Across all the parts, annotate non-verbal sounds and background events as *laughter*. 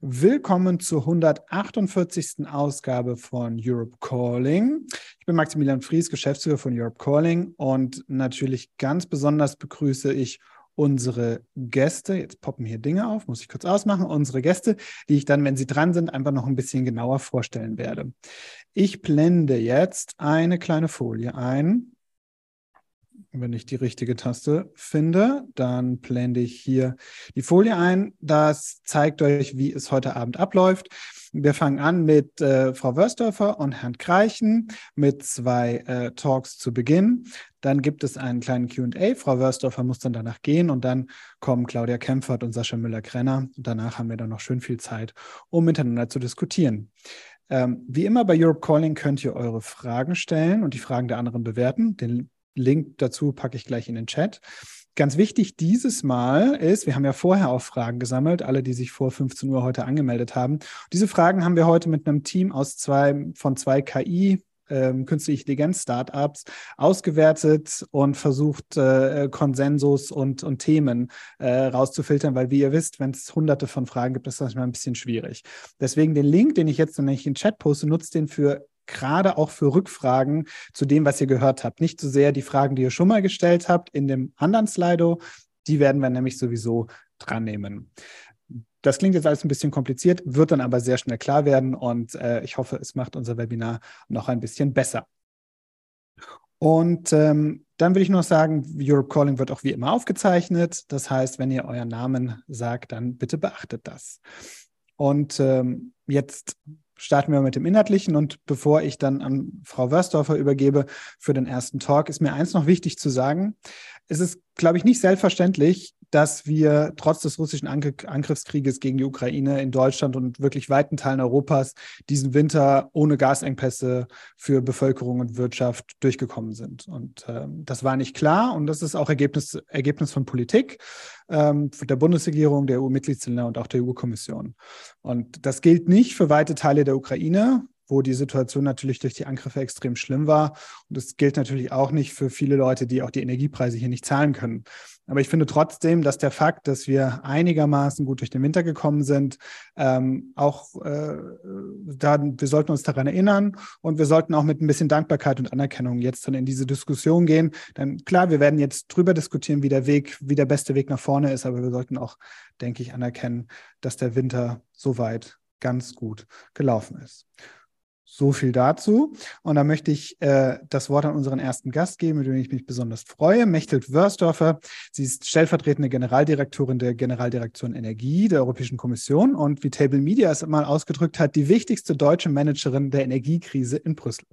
Willkommen zur 148. Ausgabe von Europe Calling. Ich bin Maximilian Fries, Geschäftsführer von Europe Calling und natürlich ganz besonders begrüße ich unsere Gäste. Jetzt poppen hier Dinge auf, muss ich kurz ausmachen. Unsere Gäste, die ich dann, wenn sie dran sind, einfach noch ein bisschen genauer vorstellen werde. Ich blende jetzt eine kleine Folie ein. Wenn ich die richtige Taste finde, dann blende ich hier die Folie ein. Das zeigt euch, wie es heute Abend abläuft. Wir fangen an mit äh, Frau Wörsdorfer und Herrn Kreichen mit zwei äh, Talks zu Beginn. Dann gibt es einen kleinen QA. Frau Wörsdorfer muss dann danach gehen und dann kommen Claudia Kempfert und Sascha Müller-Krenner. Danach haben wir dann noch schön viel Zeit, um miteinander zu diskutieren. Ähm, wie immer bei Europe Calling könnt ihr eure Fragen stellen und die Fragen der anderen bewerten. Den Link dazu packe ich gleich in den Chat. Ganz wichtig dieses Mal ist, wir haben ja vorher auch Fragen gesammelt, alle, die sich vor 15 Uhr heute angemeldet haben. Diese Fragen haben wir heute mit einem Team aus zwei, von zwei KI ähm, künstliche Intelligenz Startups ausgewertet und versucht äh, Konsensus und, und Themen äh, rauszufiltern, weil wie ihr wisst, wenn es hunderte von Fragen gibt, ist das manchmal ein bisschen schwierig. Deswegen den Link, den ich jetzt nämlich in den Chat poste, nutzt den für gerade auch für Rückfragen zu dem, was ihr gehört habt. Nicht so sehr die Fragen, die ihr schon mal gestellt habt in dem anderen Slido. Die werden wir nämlich sowieso dran nehmen. Das klingt jetzt alles ein bisschen kompliziert, wird dann aber sehr schnell klar werden und äh, ich hoffe, es macht unser Webinar noch ein bisschen besser. Und ähm, dann will ich noch sagen, Europe Calling wird auch wie immer aufgezeichnet. Das heißt, wenn ihr euren Namen sagt, dann bitte beachtet das. Und ähm, jetzt starten wir mit dem Inhaltlichen und bevor ich dann an Frau Wörsdorfer übergebe für den ersten Talk, ist mir eins noch wichtig zu sagen. Es ist, glaube ich, nicht selbstverständlich, dass wir trotz des russischen Angriffskrieges gegen die Ukraine in Deutschland und wirklich weiten Teilen Europas diesen Winter ohne Gasengpässe für Bevölkerung und Wirtschaft durchgekommen sind. Und ähm, das war nicht klar und das ist auch Ergebnis, Ergebnis von Politik ähm, der Bundesregierung, der EU-Mitgliedsländer und auch der EU-Kommission. Und das gilt nicht für weite Teile der Ukraine wo die Situation natürlich durch die Angriffe extrem schlimm war. Und das gilt natürlich auch nicht für viele Leute, die auch die Energiepreise hier nicht zahlen können. Aber ich finde trotzdem, dass der Fakt, dass wir einigermaßen gut durch den Winter gekommen sind, ähm, auch äh, da, wir sollten uns daran erinnern und wir sollten auch mit ein bisschen Dankbarkeit und Anerkennung jetzt dann in diese Diskussion gehen. Denn klar, wir werden jetzt drüber diskutieren, wie der Weg, wie der beste Weg nach vorne ist, aber wir sollten auch, denke ich, anerkennen, dass der Winter soweit ganz gut gelaufen ist. So viel dazu. Und da möchte ich äh, das Wort an unseren ersten Gast geben, mit dem ich mich besonders freue. Mechthild Wörsdorfer. Sie ist stellvertretende Generaldirektorin der Generaldirektion Energie der Europäischen Kommission und wie Table Media es mal ausgedrückt hat, die wichtigste deutsche Managerin der Energiekrise in Brüssel.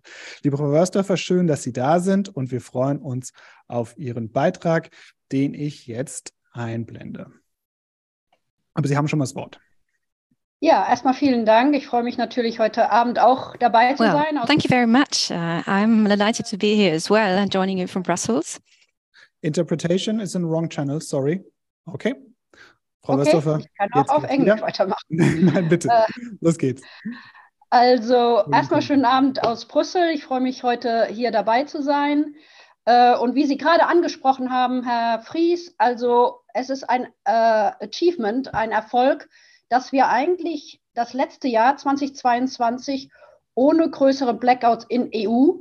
Liebe Frau Wörsdorfer, schön, dass Sie da sind und wir freuen uns auf Ihren Beitrag, den ich jetzt einblende. Aber Sie haben schon mal das Wort. Ja, erstmal vielen Dank. Ich freue mich natürlich heute Abend auch dabei zu well, sein. Thank you very much. Uh, I'm delighted to be here as well, joining you from Brussels. Interpretation is in the wrong channel, sorry. Okay. Frau okay, Westhofer, ich kann auch auf Englisch wieder. weitermachen. *laughs* Nein, bitte. Äh, Los geht's. Also erstmal schönen Abend aus Brüssel. Ich freue mich heute hier dabei zu sein. Äh, und wie Sie gerade angesprochen haben, Herr Fries, also es ist ein äh, Achievement, ein Erfolg, dass wir eigentlich das letzte Jahr 2022 ohne größere Blackouts in EU,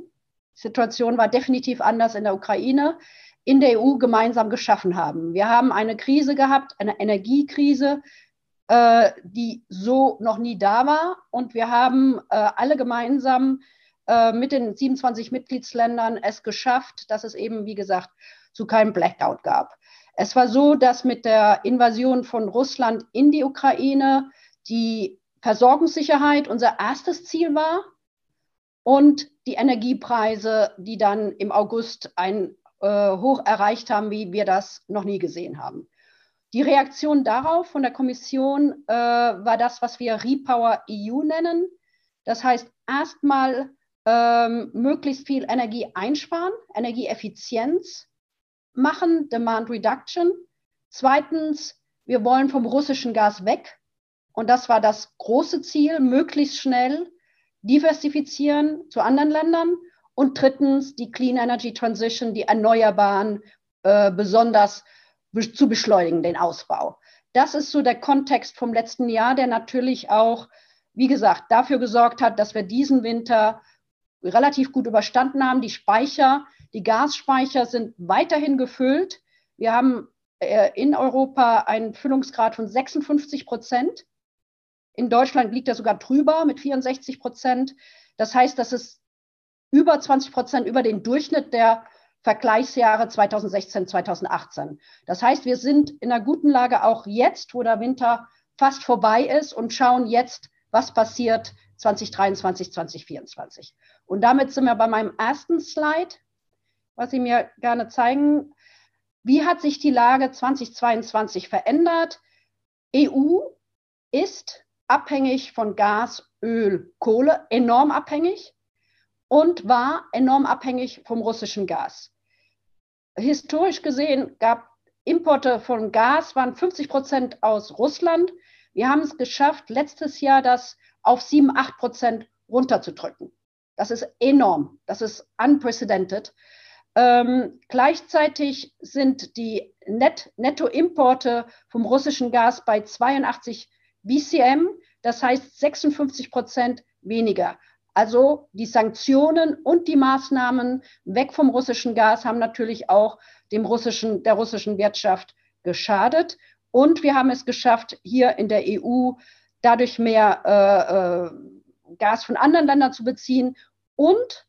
Situation war definitiv anders in der Ukraine, in der EU gemeinsam geschaffen haben. Wir haben eine Krise gehabt, eine Energiekrise, äh, die so noch nie da war. Und wir haben äh, alle gemeinsam äh, mit den 27 Mitgliedsländern es geschafft, dass es eben, wie gesagt, zu keinem Blackout gab. Es war so, dass mit der Invasion von Russland in die Ukraine die Versorgungssicherheit unser erstes Ziel war und die Energiepreise, die dann im August ein äh, Hoch erreicht haben, wie wir das noch nie gesehen haben. Die Reaktion darauf von der Kommission äh, war das, was wir Repower EU nennen. Das heißt, erstmal ähm, möglichst viel Energie einsparen, Energieeffizienz machen, Demand Reduction. Zweitens, wir wollen vom russischen Gas weg. Und das war das große Ziel, möglichst schnell diversifizieren zu anderen Ländern. Und drittens, die Clean Energy Transition, die Erneuerbaren äh, besonders be zu beschleunigen, den Ausbau. das ist so der Kontext vom letzten Jahr, der natürlich auch, wie gesagt, dafür gesorgt hat, dass wir diesen Winter relativ gut überstanden haben. Die Speicher, die Gasspeicher sind weiterhin gefüllt. Wir haben äh, in Europa einen Füllungsgrad von 56 Prozent. In Deutschland liegt er sogar drüber mit 64 Prozent. Das heißt, das ist über 20 Prozent über den Durchschnitt der Vergleichsjahre 2016, 2018. Das heißt, wir sind in einer guten Lage auch jetzt, wo der Winter fast vorbei ist und schauen jetzt, was passiert 2023, 2024. Und damit sind wir bei meinem ersten Slide, was Sie mir gerne zeigen. Wie hat sich die Lage 2022 verändert? EU ist abhängig von Gas, Öl, Kohle, enorm abhängig und war enorm abhängig vom russischen Gas historisch gesehen gab Importe von Gas, waren 50 Prozent aus Russland. Wir haben es geschafft, letztes Jahr das auf 7, 8 Prozent runterzudrücken. Das ist enorm. Das ist unprecedented. Ähm, gleichzeitig sind die Net Nettoimporte vom russischen Gas bei 82 BCM, das heißt 56 Prozent weniger. Also die Sanktionen und die Maßnahmen weg vom russischen Gas haben natürlich auch dem russischen, der russischen Wirtschaft geschadet. Und wir haben es geschafft, hier in der EU dadurch mehr äh, äh, Gas von anderen Ländern zu beziehen und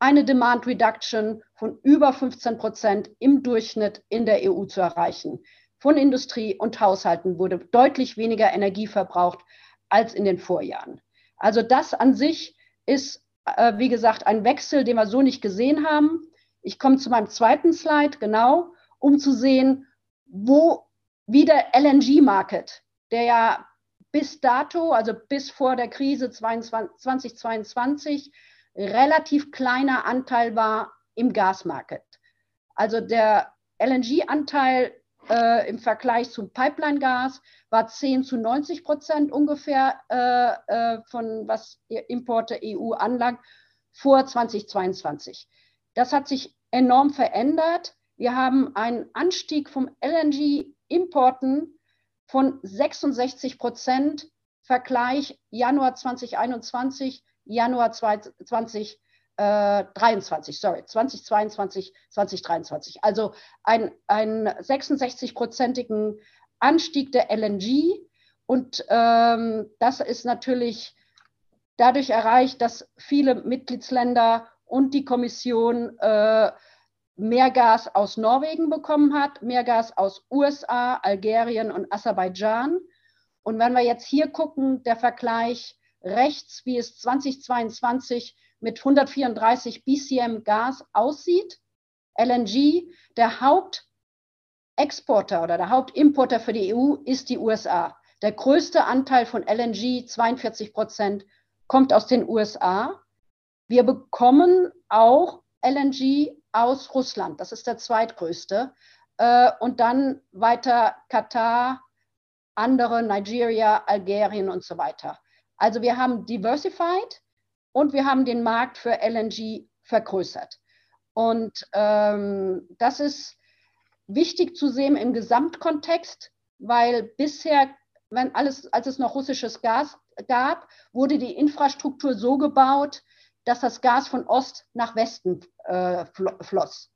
eine Demand Reduction von über 15 Prozent im Durchschnitt in der EU zu erreichen. Von Industrie und Haushalten wurde deutlich weniger Energie verbraucht als in den Vorjahren. Also das an sich ist, äh, wie gesagt, ein Wechsel, den wir so nicht gesehen haben. Ich komme zu meinem zweiten Slide, genau, um zu sehen, wo wie der LNG-Market, der ja bis dato, also bis vor der Krise 2022, relativ kleiner Anteil war im Gasmarket. Also der LNG-Anteil äh, im Vergleich zum Pipeline-Gas war 10 zu 90 Prozent ungefähr äh, äh, von was Importe EU anlangt vor 2022. Das hat sich enorm verändert. Wir haben einen Anstieg vom LNG-Importen von 66 Prozent Vergleich Januar 2021, Januar 2022. 23, äh, sorry, 2022, 2023. Also ein, ein 66-prozentigen Anstieg der LNG. Und ähm, das ist natürlich dadurch erreicht, dass viele Mitgliedsländer und die Kommission äh, mehr Gas aus Norwegen bekommen hat, mehr Gas aus USA, Algerien und Aserbaidschan. Und wenn wir jetzt hier gucken, der Vergleich rechts, wie es 2022 mit 134 BCM Gas aussieht. LNG, der Hauptexporter oder der Hauptimporter für die EU ist die USA. Der größte Anteil von LNG, 42 Prozent, kommt aus den USA. Wir bekommen auch LNG aus Russland. Das ist der zweitgrößte. Äh, und dann weiter Katar, andere, Nigeria, Algerien und so weiter. Also wir haben diversified und wir haben den Markt für LNG vergrößert. Und ähm, das ist wichtig zu sehen im Gesamtkontext, weil bisher, wenn alles, als es noch russisches Gas gab, wurde die Infrastruktur so gebaut, dass das Gas von Ost nach Westen äh, floss.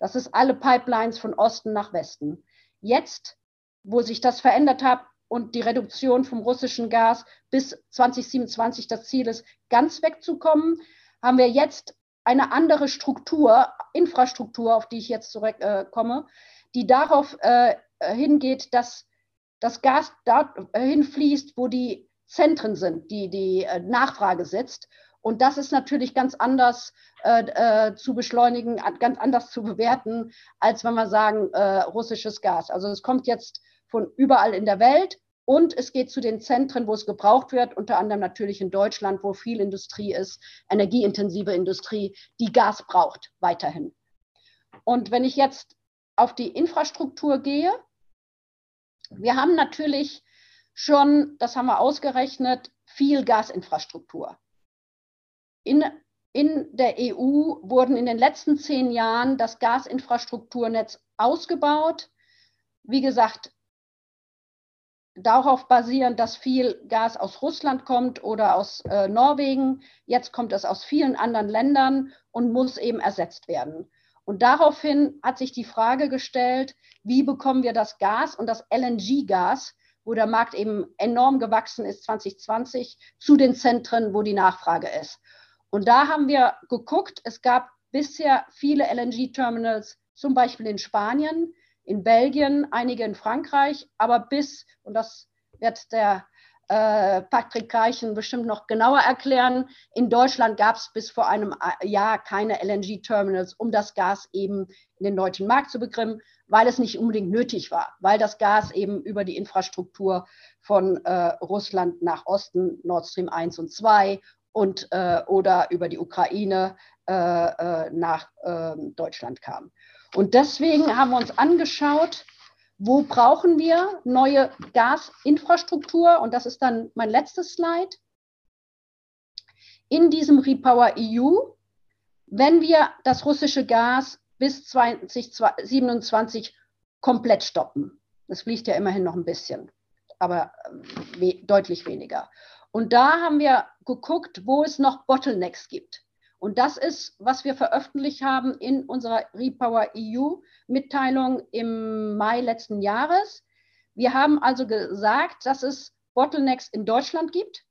Das ist alle Pipelines von Osten nach Westen. Jetzt, wo sich das verändert hat, und die Reduktion vom russischen Gas bis 2027 das Ziel ist, ganz wegzukommen, haben wir jetzt eine andere Struktur, Infrastruktur, auf die ich jetzt zurückkomme, äh, die darauf äh, hingeht, dass das Gas dahin fließt, wo die Zentren sind, die die äh, Nachfrage sitzt. Und das ist natürlich ganz anders äh, zu beschleunigen, ganz anders zu bewerten, als wenn wir sagen, äh, russisches Gas. Also es kommt jetzt von überall in der Welt und es geht zu den Zentren, wo es gebraucht wird, unter anderem natürlich in Deutschland, wo viel Industrie ist, energieintensive Industrie, die Gas braucht weiterhin. Und wenn ich jetzt auf die Infrastruktur gehe, wir haben natürlich schon, das haben wir ausgerechnet, viel Gasinfrastruktur. In, in der EU wurden in den letzten zehn Jahren das Gasinfrastrukturnetz ausgebaut. Wie gesagt, darauf basierend, dass viel Gas aus Russland kommt oder aus äh, Norwegen. Jetzt kommt es aus vielen anderen Ländern und muss eben ersetzt werden. Und daraufhin hat sich die Frage gestellt, wie bekommen wir das Gas und das LNG-Gas, wo der Markt eben enorm gewachsen ist 2020, zu den Zentren, wo die Nachfrage ist. Und da haben wir geguckt, es gab bisher viele LNG-Terminals, zum Beispiel in Spanien, in Belgien, einige in Frankreich, aber bis, und das wird der äh, Patrick Reichen bestimmt noch genauer erklären, in Deutschland gab es bis vor einem Jahr keine LNG-Terminals, um das Gas eben in den deutschen Markt zu bekommen, weil es nicht unbedingt nötig war, weil das Gas eben über die Infrastruktur von äh, Russland nach Osten, Nord Stream 1 und 2 und äh, oder über die Ukraine äh, äh nach ähm, Deutschland kam. Und deswegen haben wir uns angeschaut, wo brauchen wir neue Gasinfrastruktur? Und das ist dann mein letztes Slide. In diesem Repower EU, wenn wir das russische Gas bis 2027 komplett stoppen. Das fließt ja immerhin noch ein bisschen, aber äh, we deutlich weniger. Und da haben wir geguckt, wo es noch Bottlenecks gibt. Und das ist, was wir veröffentlicht haben in unserer Repower EU-Mitteilung im Mai letzten Jahres. Wir haben also gesagt, dass es Bottlenecks in Deutschland gibt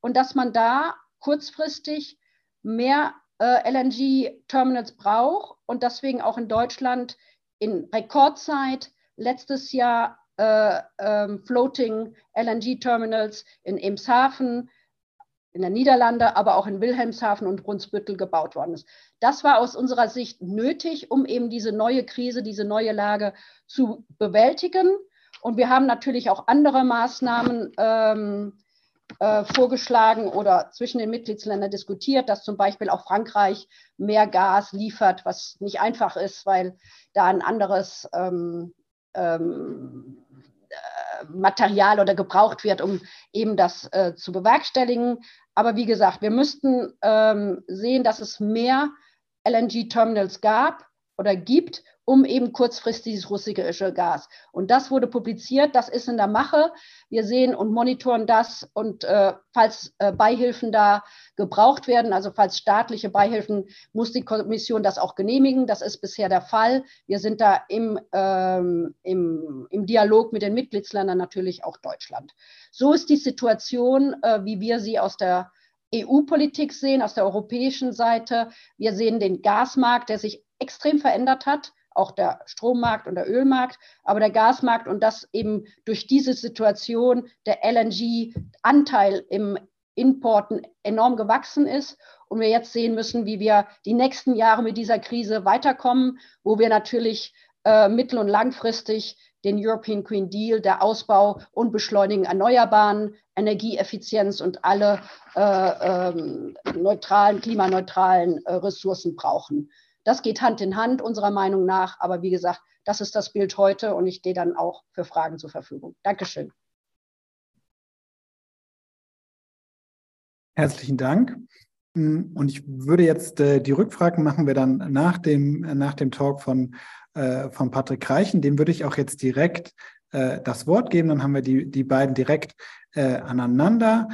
und dass man da kurzfristig mehr äh, LNG-Terminals braucht und deswegen auch in Deutschland in Rekordzeit letztes Jahr äh, ähm, Floating LNG-Terminals in Emshaven, in der Niederlande, aber auch in Wilhelmshaven und Brunsbüttel gebaut worden ist. Das war aus unserer Sicht nötig, um eben diese neue Krise, diese neue Lage zu bewältigen. Und wir haben natürlich auch andere Maßnahmen ähm, äh, vorgeschlagen oder zwischen den Mitgliedsländern diskutiert, dass zum Beispiel auch Frankreich mehr Gas liefert, was nicht einfach ist, weil da ein anderes ähm, ähm, äh, Material oder gebraucht wird, um eben das äh, zu bewerkstelligen. Aber wie gesagt, wir müssten ähm, sehen, dass es mehr LNG-Terminals gab oder gibt, um eben kurzfristig dieses russische Gas. Und das wurde publiziert, das ist in der Mache. Wir sehen und monitoren das und äh, falls äh, Beihilfen da gebraucht werden, also falls staatliche Beihilfen, muss die Kommission das auch genehmigen. Das ist bisher der Fall. Wir sind da im, ähm, im, im Dialog mit den Mitgliedsländern, natürlich auch Deutschland. So ist die Situation, äh, wie wir sie aus der EU-Politik sehen, aus der europäischen Seite. Wir sehen den Gasmarkt, der sich extrem verändert hat auch der Strommarkt und der Ölmarkt, aber der Gasmarkt und das eben durch diese Situation der LNG-Anteil im Importen enorm gewachsen ist und wir jetzt sehen müssen, wie wir die nächsten Jahre mit dieser Krise weiterkommen, wo wir natürlich äh, mittel- und langfristig den European Green Deal, der Ausbau und Beschleunigen Erneuerbaren, Energieeffizienz und alle äh, ähm, neutralen, klimaneutralen äh, Ressourcen brauchen. Das geht Hand in Hand unserer Meinung nach. Aber wie gesagt, das ist das Bild heute und ich stehe dann auch für Fragen zur Verfügung. Dankeschön. Herzlichen Dank. Und ich würde jetzt äh, die Rückfragen machen wir dann nach dem, nach dem Talk von, äh, von Patrick Reichen. Dem würde ich auch jetzt direkt äh, das Wort geben. Dann haben wir die, die beiden direkt äh, aneinander.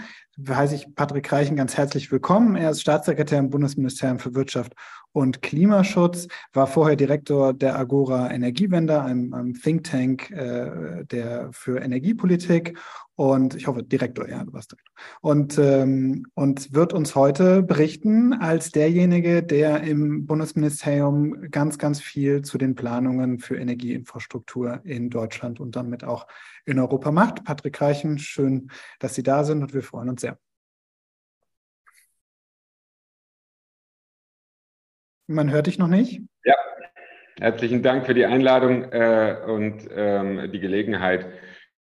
Heiße ich Patrick Reichen ganz herzlich willkommen. Er ist Staatssekretär im Bundesministerium für Wirtschaft und Klimaschutz, war vorher Direktor der Agora Energiewende, einem, einem Think Tank äh, der, für Energiepolitik und ich hoffe Direktor, ja, du warst Direktor. Und, ähm, und wird uns heute berichten als derjenige, der im Bundesministerium ganz, ganz viel zu den Planungen für Energieinfrastruktur in Deutschland und damit auch in Europa macht. Patrick Reichen, schön, dass Sie da sind und wir freuen uns sehr. Man hört dich noch nicht? Ja, herzlichen Dank für die Einladung äh, und ähm, die Gelegenheit,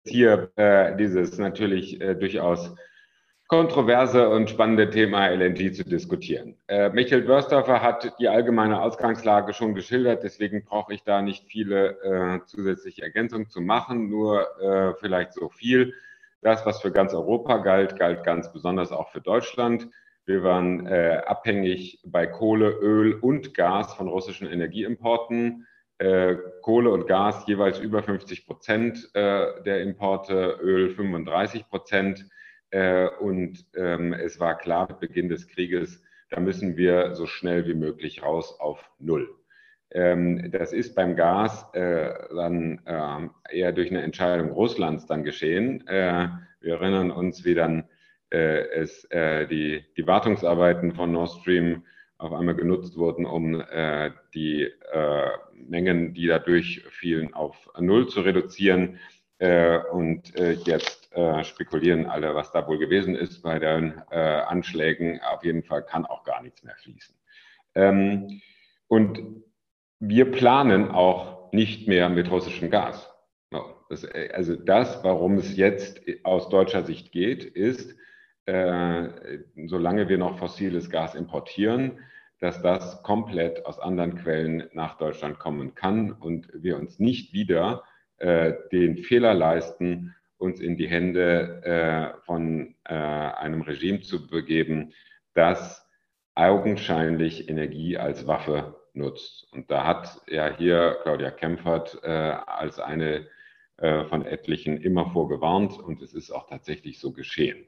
hier äh, dieses natürlich äh, durchaus kontroverse und spannende Thema LNG zu diskutieren. Äh, Michael Wörsdorfer hat die allgemeine Ausgangslage schon geschildert, deswegen brauche ich da nicht viele äh, zusätzliche Ergänzungen zu machen, nur äh, vielleicht so viel. Das, was für ganz Europa galt, galt ganz besonders auch für Deutschland. Wir waren äh, abhängig bei Kohle, Öl und Gas von russischen Energieimporten. äh, Kohle und Gas jeweils über 50 Prozent äh, der Importe, Öl 35 Prozent. Äh, und ähm, es war klar mit Beginn des Krieges, da müssen wir so schnell wie möglich raus auf Null. Ähm, das ist beim Gas äh, dann äh, eher durch eine Entscheidung Russlands dann geschehen. Äh, wir erinnern uns, wie dann es äh, die, die Wartungsarbeiten von Nord Stream auf einmal genutzt wurden, um äh, die äh, Mengen, die dadurch fielen, auf Null zu reduzieren. Äh, und äh, jetzt äh, spekulieren alle, was da wohl gewesen ist bei den äh, Anschlägen. Auf jeden Fall kann auch gar nichts mehr fließen. Ähm, und wir planen auch nicht mehr mit russischem Gas. Also das, warum es jetzt aus deutscher Sicht geht, ist, äh, solange wir noch fossiles Gas importieren, dass das komplett aus anderen Quellen nach Deutschland kommen kann und wir uns nicht wieder äh, den Fehler leisten, uns in die Hände äh, von äh, einem Regime zu begeben, das augenscheinlich Energie als Waffe nutzt. Und da hat ja hier Claudia Kempfert äh, als eine äh, von etlichen immer vorgewarnt und es ist auch tatsächlich so geschehen.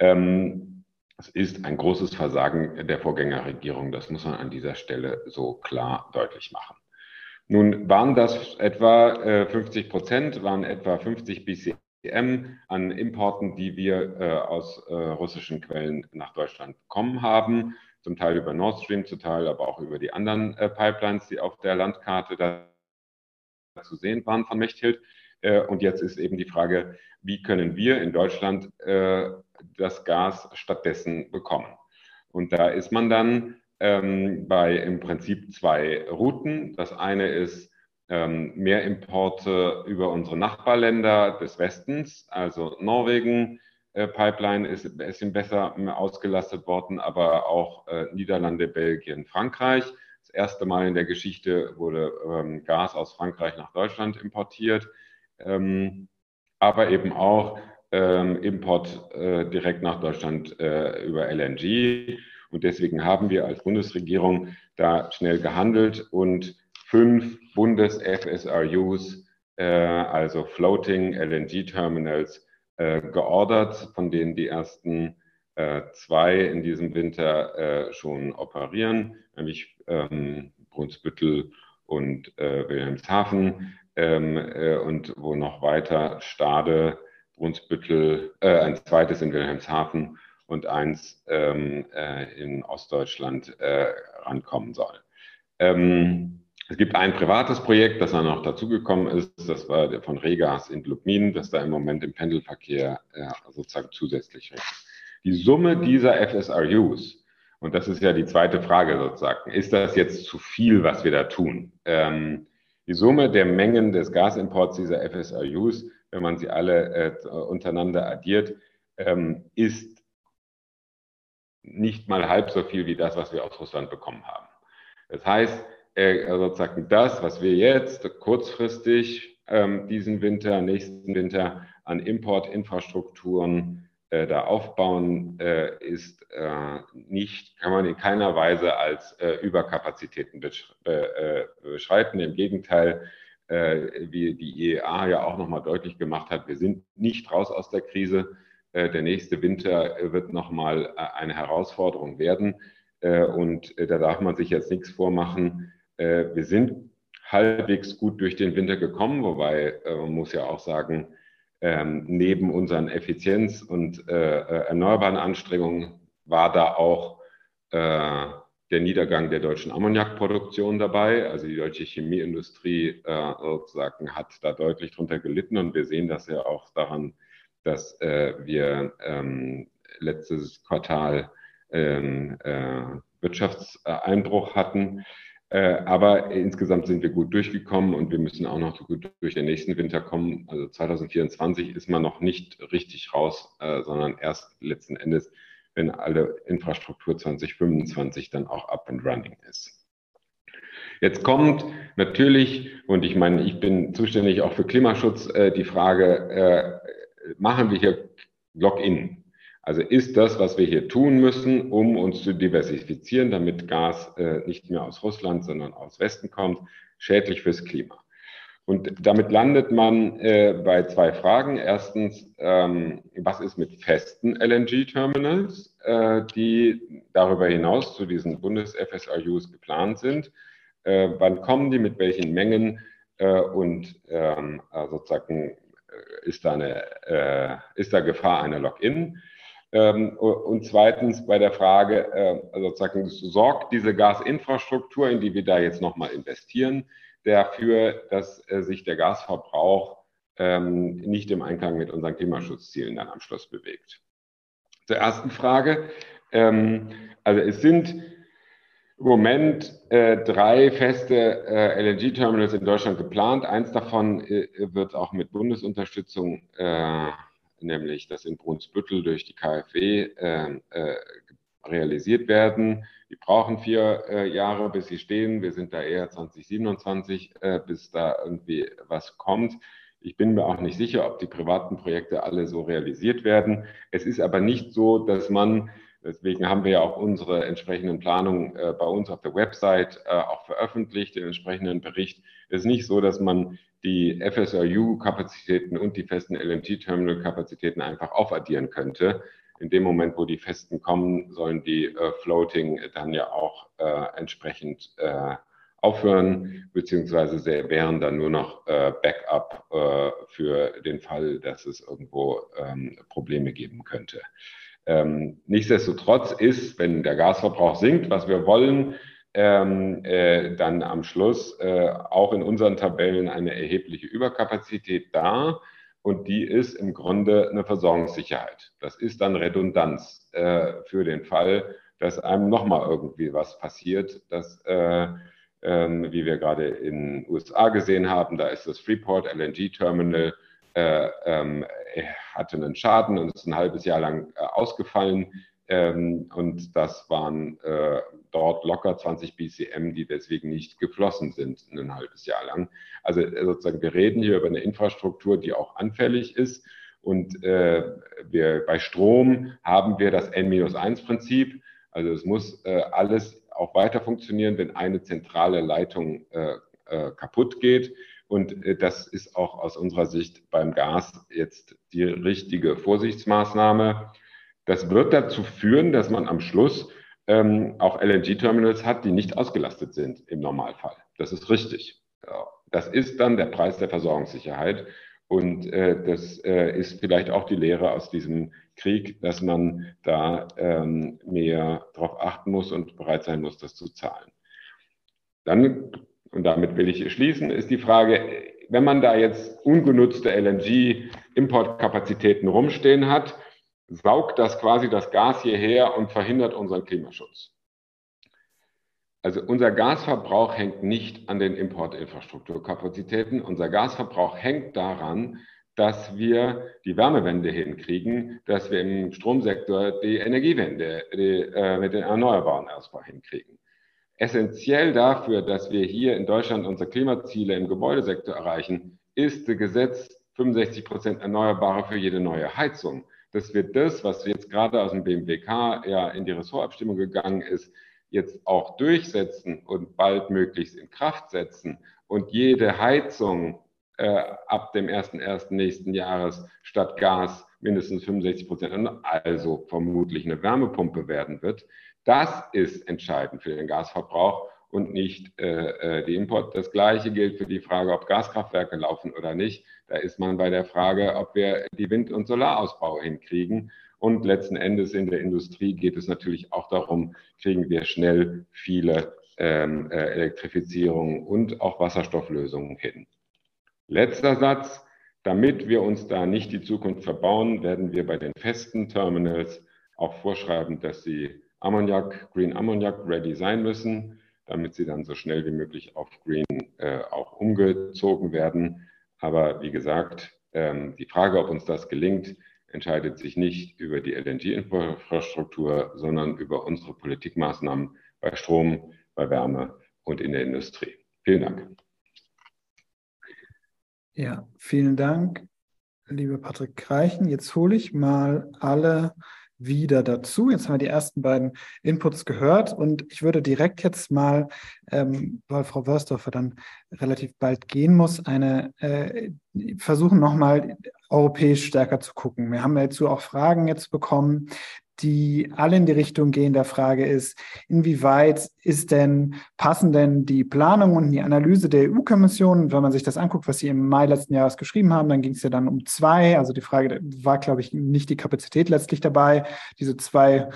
Ähm, es ist ein großes Versagen der Vorgängerregierung. Das muss man an dieser Stelle so klar deutlich machen. Nun waren das etwa äh, 50 Prozent, waren etwa 50 BCM an Importen, die wir äh, aus äh, russischen Quellen nach Deutschland bekommen haben. Zum Teil über Nord Stream, zum Teil aber auch über die anderen äh, Pipelines, die auf der Landkarte da zu sehen waren von Mechthild. Äh, und jetzt ist eben die Frage, wie können wir in Deutschland äh, das Gas stattdessen bekommen? Und da ist man dann ähm, bei im Prinzip zwei Routen. Das eine ist ähm, mehr Importe über unsere Nachbarländer des Westens, also Norwegen. Äh, Pipeline ist ein bisschen besser ausgelastet worden, aber auch äh, Niederlande, Belgien, Frankreich. Das erste Mal in der Geschichte wurde ähm, Gas aus Frankreich nach Deutschland importiert ähm, aber eben auch ähm, Import äh, direkt nach Deutschland äh, über LNG. Und deswegen haben wir als Bundesregierung da schnell gehandelt und fünf Bundes-FSRUs, äh, also Floating LNG-Terminals, äh, geordert, von denen die ersten äh, zwei in diesem Winter äh, schon operieren, nämlich ähm, Brunsbüttel und Wilhelmshaven ähm, äh, und wo noch weiter Stade, Brunsbüttel, äh, ein zweites in Wilhelmshaven und eins ähm, äh, in Ostdeutschland äh, rankommen soll. Ähm, es gibt ein privates Projekt, das dann noch dazugekommen ist. Das war von Regas in Lubmin, das da im Moment im Pendelverkehr äh, sozusagen zusätzlich ist. Die Summe dieser FSRUs, und das ist ja die zweite Frage sozusagen, ist das jetzt zu viel, was wir da tun? Ähm, die Summe der Mengen des Gasimports dieser FSRUs, wenn man sie alle äh, untereinander addiert, ähm, ist nicht mal halb so viel wie das, was wir aus Russland bekommen haben. Das heißt, äh, sozusagen das, was wir jetzt kurzfristig ähm, diesen Winter, nächsten Winter an Importinfrastrukturen äh, da aufbauen, äh, ist äh, nicht, kann man in keiner Weise als äh, Überkapazitäten äh, beschreiten. Im Gegenteil, wie die IEA ja auch nochmal deutlich gemacht hat, wir sind nicht raus aus der Krise. der nächste Winter wird nochmal eine Herausforderung werden. und da darf man sich jetzt nichts vormachen. wir sind halbwegs gut durch den Winter gekommen, wobei man muss ja auch sagen, ähm, neben unseren Effizienz- und äh, äh, erneuerbaren Anstrengungen war da auch äh, der Niedergang der deutschen Ammoniakproduktion dabei. Also die deutsche Chemieindustrie äh, sozusagen hat da deutlich drunter gelitten und wir sehen das ja auch daran, dass äh, wir ähm, letztes Quartal ähm, äh, Wirtschaftseinbruch hatten. Äh, aber insgesamt sind wir gut durchgekommen und wir müssen auch noch gut durch den nächsten Winter kommen. Also 2024 ist man noch nicht richtig raus, äh, sondern erst letzten Endes, wenn alle Infrastruktur 2025 dann auch up and running ist. Jetzt kommt natürlich, und ich meine, ich bin zuständig auch für Klimaschutz, äh, die Frage, machen wir hier Login? Also ist das, was wir hier tun müssen, um uns zu diversifizieren, damit Gas äh, nicht mehr aus Russland, sondern aus Westen kommt, schädlich fürs Klima. Und damit landet man äh, bei zwei Fragen. Erstens, ähm, was ist mit festen LNG-Terminals, äh, die darüber hinaus zu diesen Bundes-FSRUs geplant sind? Äh, wann kommen die, mit welchen Mengen? Äh, und ähm, äh, sozusagen äh, ist da, eine, ist da Gefahr einer Lock-in? Ähm, und zweitens bei der Frage, sozusagen, sorgt diese Gasinfrastruktur, in die wir da jetzt nochmal investieren, dafür, dass äh, sich der Gasverbrauch ähm, nicht im Einklang mit unseren Klimaschutzzielen dann am Schluss bewegt. Zur ersten Frage. Ähm, also es sind im Moment äh, drei feste äh, LNG-Terminals in Deutschland geplant. Eins davon äh, wird auch mit Bundesunterstützung, äh, nämlich das in Brunsbüttel durch die KfW, äh, äh, realisiert werden. Die brauchen vier äh, Jahre, bis sie stehen. Wir sind da eher 2027, äh, bis da irgendwie was kommt. Ich bin mir auch nicht sicher, ob die privaten Projekte alle so realisiert werden. Es ist aber nicht so, dass man, deswegen haben wir ja auch unsere entsprechenden Planungen äh, bei uns auf der Website äh, auch veröffentlicht, den entsprechenden Bericht. Es ist nicht so, dass man die FSRU-Kapazitäten und die festen LNG-Terminal-Kapazitäten einfach aufaddieren könnte in dem Moment, wo die Festen kommen, sollen die äh, Floating dann ja auch äh, entsprechend äh, aufhören, beziehungsweise wären dann nur noch äh, Backup äh, für den Fall, dass es irgendwo ähm, Probleme geben könnte. Ähm, nichtsdestotrotz ist, wenn der Gasverbrauch sinkt, was wir wollen, ähm, äh, dann am Schluss äh, auch in unseren Tabellen eine erhebliche Überkapazität da. Und die ist im Grunde eine Versorgungssicherheit. Das ist dann Redundanz äh, für den Fall, dass einem nochmal irgendwie was passiert, dass, äh, ähm, wie wir gerade in den USA gesehen haben, da ist das Freeport LNG Terminal, äh, ähm, hatte einen Schaden und ist ein halbes Jahr lang äh, ausgefallen. Ähm, und das waren äh, dort locker 20 BCM, die deswegen nicht geflossen sind ein halbes Jahr lang. Also äh, sozusagen, wir reden hier über eine Infrastruktur, die auch anfällig ist. Und äh, wir, bei Strom haben wir das N-1-Prinzip. Also es muss äh, alles auch weiter funktionieren, wenn eine zentrale Leitung äh, äh, kaputt geht. Und äh, das ist auch aus unserer Sicht beim Gas jetzt die richtige Vorsichtsmaßnahme. Das wird dazu führen, dass man am Schluss ähm, auch LNG-Terminals hat, die nicht ausgelastet sind im Normalfall. Das ist richtig. Das ist dann der Preis der Versorgungssicherheit. Und äh, das äh, ist vielleicht auch die Lehre aus diesem Krieg, dass man da ähm, mehr darauf achten muss und bereit sein muss, das zu zahlen. Dann, und damit will ich schließen, ist die Frage, wenn man da jetzt ungenutzte LNG-Importkapazitäten rumstehen hat, saugt das quasi das Gas hierher und verhindert unseren Klimaschutz. Also unser Gasverbrauch hängt nicht an den Importinfrastrukturkapazitäten. Unser Gasverbrauch hängt daran, dass wir die Wärmewende hinkriegen, dass wir im Stromsektor die Energiewende die, äh, mit den Erneuerbaren erstmal hinkriegen. Essentiell dafür, dass wir hier in Deutschland unsere Klimaziele im Gebäudesektor erreichen, ist das Gesetz 65 Prozent Erneuerbare für jede neue Heizung dass wir das, was jetzt gerade aus dem BMWK ja in die Ressortabstimmung gegangen ist, jetzt auch durchsetzen und bald möglichst in Kraft setzen und jede Heizung äh, ab dem 1.1. nächsten Jahres statt Gas mindestens 65 Prozent, also vermutlich eine Wärmepumpe werden wird. Das ist entscheidend für den Gasverbrauch und nicht äh, äh, die Import. Das Gleiche gilt für die Frage, ob Gaskraftwerke laufen oder nicht. Da ist man bei der Frage, ob wir die Wind- und Solarausbau hinkriegen. Und letzten Endes in der Industrie geht es natürlich auch darum, kriegen wir schnell viele ähm, äh, Elektrifizierungen und auch Wasserstofflösungen hin. Letzter Satz. Damit wir uns da nicht die Zukunft verbauen, werden wir bei den festen Terminals auch vorschreiben, dass sie Ammoniak, Green Ammoniak ready sein müssen damit sie dann so schnell wie möglich auf Green äh, auch umgezogen werden. Aber wie gesagt, ähm, die Frage, ob uns das gelingt, entscheidet sich nicht über die LNG-Infrastruktur, sondern über unsere Politikmaßnahmen bei Strom, bei Wärme und in der Industrie. Vielen Dank. Ja, vielen Dank, lieber Patrick Kreichen. Jetzt hole ich mal alle wieder dazu. Jetzt haben wir die ersten beiden Inputs gehört und ich würde direkt jetzt mal, ähm, weil Frau Wörsdorfer dann relativ bald gehen muss, eine äh, versuchen nochmal europäisch stärker zu gucken. Wir haben dazu auch Fragen jetzt bekommen, die alle in die Richtung gehen. Der Frage ist, inwieweit ist denn, passen denn die Planung und die Analyse der EU-Kommission, wenn man sich das anguckt, was sie im Mai letzten Jahres geschrieben haben, dann ging es ja dann um zwei, also die Frage war, glaube ich, nicht die Kapazität letztlich dabei, diese zwei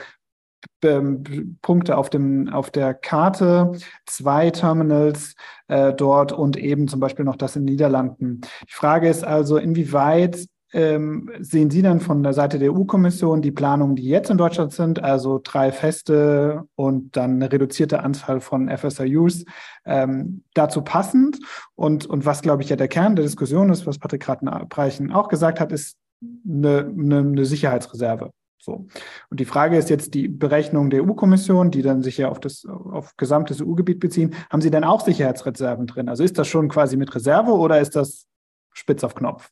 ähm, Punkte auf, dem, auf der Karte, zwei Terminals äh, dort und eben zum Beispiel noch das in den Niederlanden. Die Frage ist also, inwieweit ähm, sehen Sie dann von der Seite der EU-Kommission die Planungen, die jetzt in Deutschland sind, also drei Feste und dann eine reduzierte Anzahl von FSIUs, ähm, dazu passend? Und, und was, glaube ich, ja der Kern der Diskussion ist, was Patrick Rattenbreichen auch gesagt hat, ist eine, eine, eine Sicherheitsreserve. So. Und die Frage ist jetzt die Berechnung der EU-Kommission, die dann sich ja auf das auf gesamtes EU-Gebiet beziehen. Haben Sie denn auch Sicherheitsreserven drin? Also ist das schon quasi mit Reserve oder ist das spitz auf Knopf?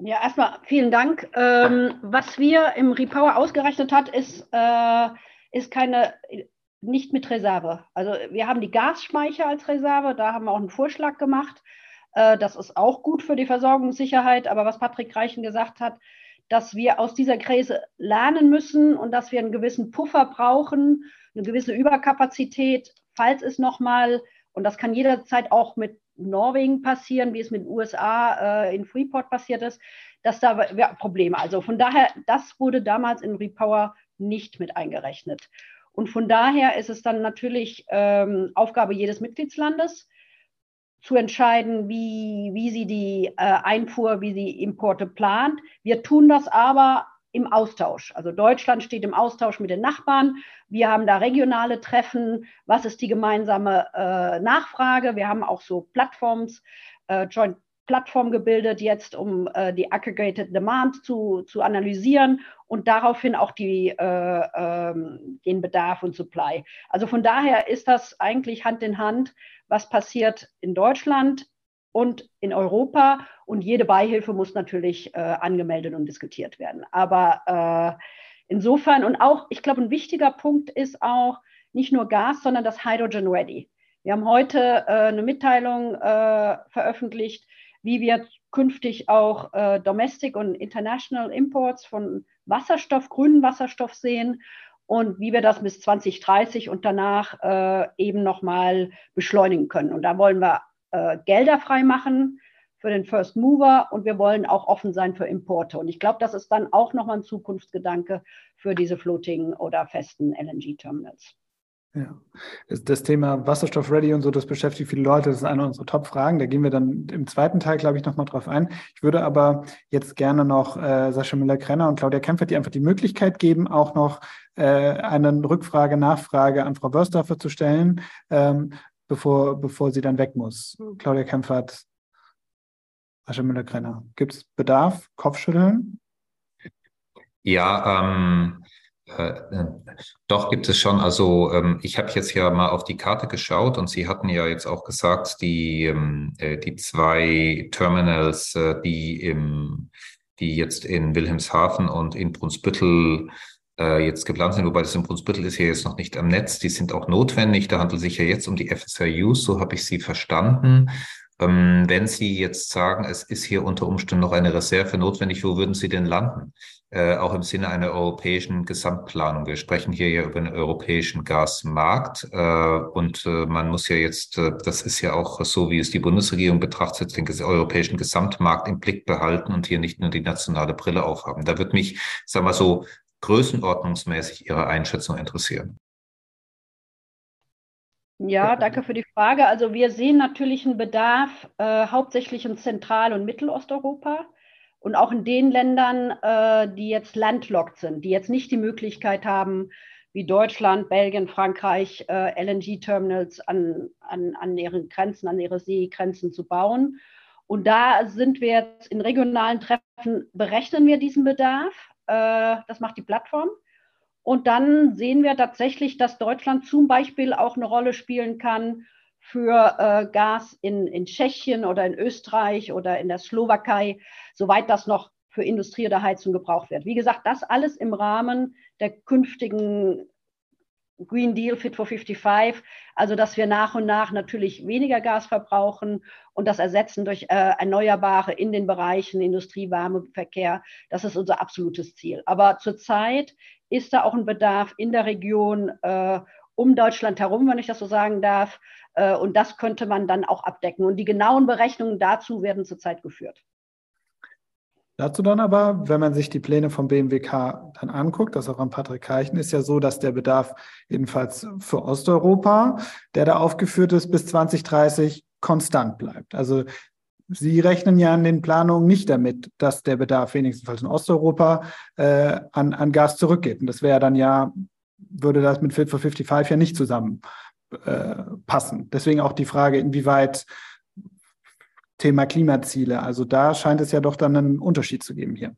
Ja, erstmal vielen Dank. Ähm, was wir im Repower ausgerechnet hat, ist, äh, ist keine, nicht mit Reserve. Also wir haben die Gasspeicher als Reserve, da haben wir auch einen Vorschlag gemacht. Äh, das ist auch gut für die Versorgungssicherheit. Aber was Patrick Reichen gesagt hat, dass wir aus dieser Krise lernen müssen und dass wir einen gewissen Puffer brauchen, eine gewisse Überkapazität, falls es nochmal, und das kann jederzeit auch mit Norwegen passieren, wie es mit den USA äh, in Freeport passiert ist, dass da ja, Probleme. Also von daher, das wurde damals im Repower nicht mit eingerechnet. Und von daher ist es dann natürlich ähm, Aufgabe jedes Mitgliedslandes zu entscheiden, wie, wie sie die äh, Einfuhr, wie sie Importe plant. Wir tun das aber im Austausch. Also Deutschland steht im Austausch mit den Nachbarn. Wir haben da regionale Treffen. Was ist die gemeinsame äh, Nachfrage? Wir haben auch so Plattforms, äh, Joint Plattform gebildet jetzt, um äh, die Aggregated Demand zu, zu analysieren und daraufhin auch die, äh, ähm, den Bedarf und Supply. Also von daher ist das eigentlich Hand in Hand, was passiert in Deutschland, und in Europa. Und jede Beihilfe muss natürlich äh, angemeldet und diskutiert werden. Aber äh, insofern und auch, ich glaube, ein wichtiger Punkt ist auch nicht nur Gas, sondern das Hydrogen Ready. Wir haben heute äh, eine Mitteilung äh, veröffentlicht, wie wir künftig auch äh, Domestic und International Imports von Wasserstoff, grünen Wasserstoff sehen und wie wir das bis 2030 und danach äh, eben nochmal beschleunigen können. Und da wollen wir äh, Gelder freimachen für den First Mover und wir wollen auch offen sein für Importe. Und ich glaube, das ist dann auch nochmal ein Zukunftsgedanke für diese floating oder festen LNG-Terminals. Ja, das Thema Wasserstoff ready und so, das beschäftigt viele Leute. Das ist eine unserer Top-Fragen. Da gehen wir dann im zweiten Teil, glaube ich, nochmal drauf ein. Ich würde aber jetzt gerne noch äh, Sascha Müller-Krenner und Claudia Kempfert, die einfach die Möglichkeit geben, auch noch äh, eine Rückfrage, Nachfrage an Frau Wörsdorfer zu stellen. Ähm, bevor, bevor sie dann weg muss. Claudia Kempfert, Asche Müller-Krenner. Gibt es Bedarf? Kopfschütteln? Ja, ähm, äh, doch gibt es schon. Also ähm, ich habe jetzt ja mal auf die Karte geschaut und Sie hatten ja jetzt auch gesagt, die, ähm, äh, die zwei Terminals, äh, die im die jetzt in Wilhelmshaven und in Brunsbüttel äh, jetzt geplant sind, wobei das in Brunsbüttel ist ja jetzt noch nicht am Netz, die sind auch notwendig. Da handelt es sich ja jetzt um die FSIUs, so habe ich sie verstanden. Ähm, wenn Sie jetzt sagen, es ist hier unter Umständen noch eine Reserve notwendig, wo würden Sie denn landen? Äh, auch im Sinne einer europäischen Gesamtplanung. Wir sprechen hier ja über einen europäischen Gasmarkt äh, und äh, man muss ja jetzt, äh, das ist ja auch so, wie es die Bundesregierung betrachtet, den europäischen Gesamtmarkt im Blick behalten und hier nicht nur die nationale Brille aufhaben. Da wird mich, sagen wir so, größenordnungsmäßig Ihre Einschätzung interessieren. Ja, danke für die Frage. Also wir sehen natürlich einen Bedarf äh, hauptsächlich in Zentral- und Mittelosteuropa und auch in den Ländern, äh, die jetzt landlocked sind, die jetzt nicht die Möglichkeit haben, wie Deutschland, Belgien, Frankreich, äh, LNG-Terminals an, an, an ihren Grenzen, an ihre Seegrenzen zu bauen. Und da sind wir jetzt in regionalen Treffen, berechnen wir diesen Bedarf das macht die Plattform. Und dann sehen wir tatsächlich, dass Deutschland zum Beispiel auch eine Rolle spielen kann für äh, Gas in, in Tschechien oder in Österreich oder in der Slowakei, soweit das noch für Industrie oder Heizung gebraucht wird. Wie gesagt, das alles im Rahmen der künftigen Green Deal Fit for 55, also dass wir nach und nach natürlich weniger Gas verbrauchen und das ersetzen durch äh, Erneuerbare in den Bereichen Industrie, Warmeverkehr. Das ist unser absolutes Ziel. Aber zurzeit ist da auch ein Bedarf in der Region äh, um Deutschland herum, wenn ich das so sagen darf. Äh, und das könnte man dann auch abdecken. Und die genauen Berechnungen dazu werden zurzeit geführt. Dazu dann aber, wenn man sich die Pläne vom BMWK dann anguckt, das auch an Patrick Keichen, ist ja so, dass der Bedarf jedenfalls für Osteuropa, der da aufgeführt ist, bis 2030 konstant bleibt. Also Sie rechnen ja in den Planungen nicht damit, dass der Bedarf wenigstens in Osteuropa äh, an, an Gas zurückgeht. Und das wäre dann ja, würde das mit Fit for 55 ja nicht zusammen äh. Deswegen auch die Frage, inwieweit Thema Klimaziele. Also da scheint es ja doch dann einen Unterschied zu geben hier.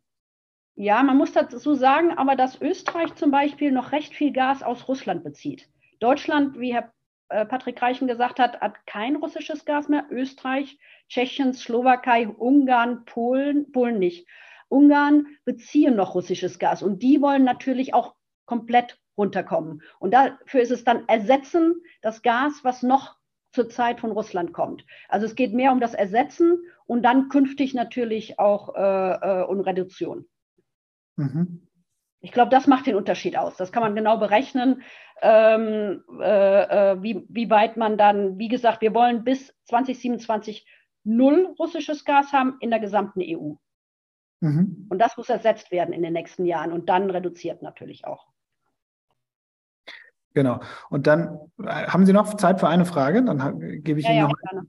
Ja, man muss dazu sagen, aber dass Österreich zum Beispiel noch recht viel Gas aus Russland bezieht. Deutschland, wie Herr äh, Patrick Reichen gesagt hat, hat kein russisches Gas mehr. Österreich, Tschechien, Slowakei, Ungarn, Polen, Polen nicht. Ungarn beziehen noch russisches Gas und die wollen natürlich auch komplett runterkommen. Und dafür ist es dann ersetzen das Gas, was noch zur Zeit von Russland kommt. Also es geht mehr um das Ersetzen und dann künftig natürlich auch äh, äh, um Reduktion. Mhm. Ich glaube, das macht den Unterschied aus. Das kann man genau berechnen, ähm, äh, äh wie, wie weit man dann, wie gesagt, wir wollen bis 2027 null russisches Gas haben in der gesamten EU. Mhm. Und das muss ersetzt werden in den nächsten Jahren und dann reduziert natürlich auch. Genau. Und dann äh, haben Sie noch Zeit für eine Frage? Dann gebe ich ja, Ihnen noch. Ja,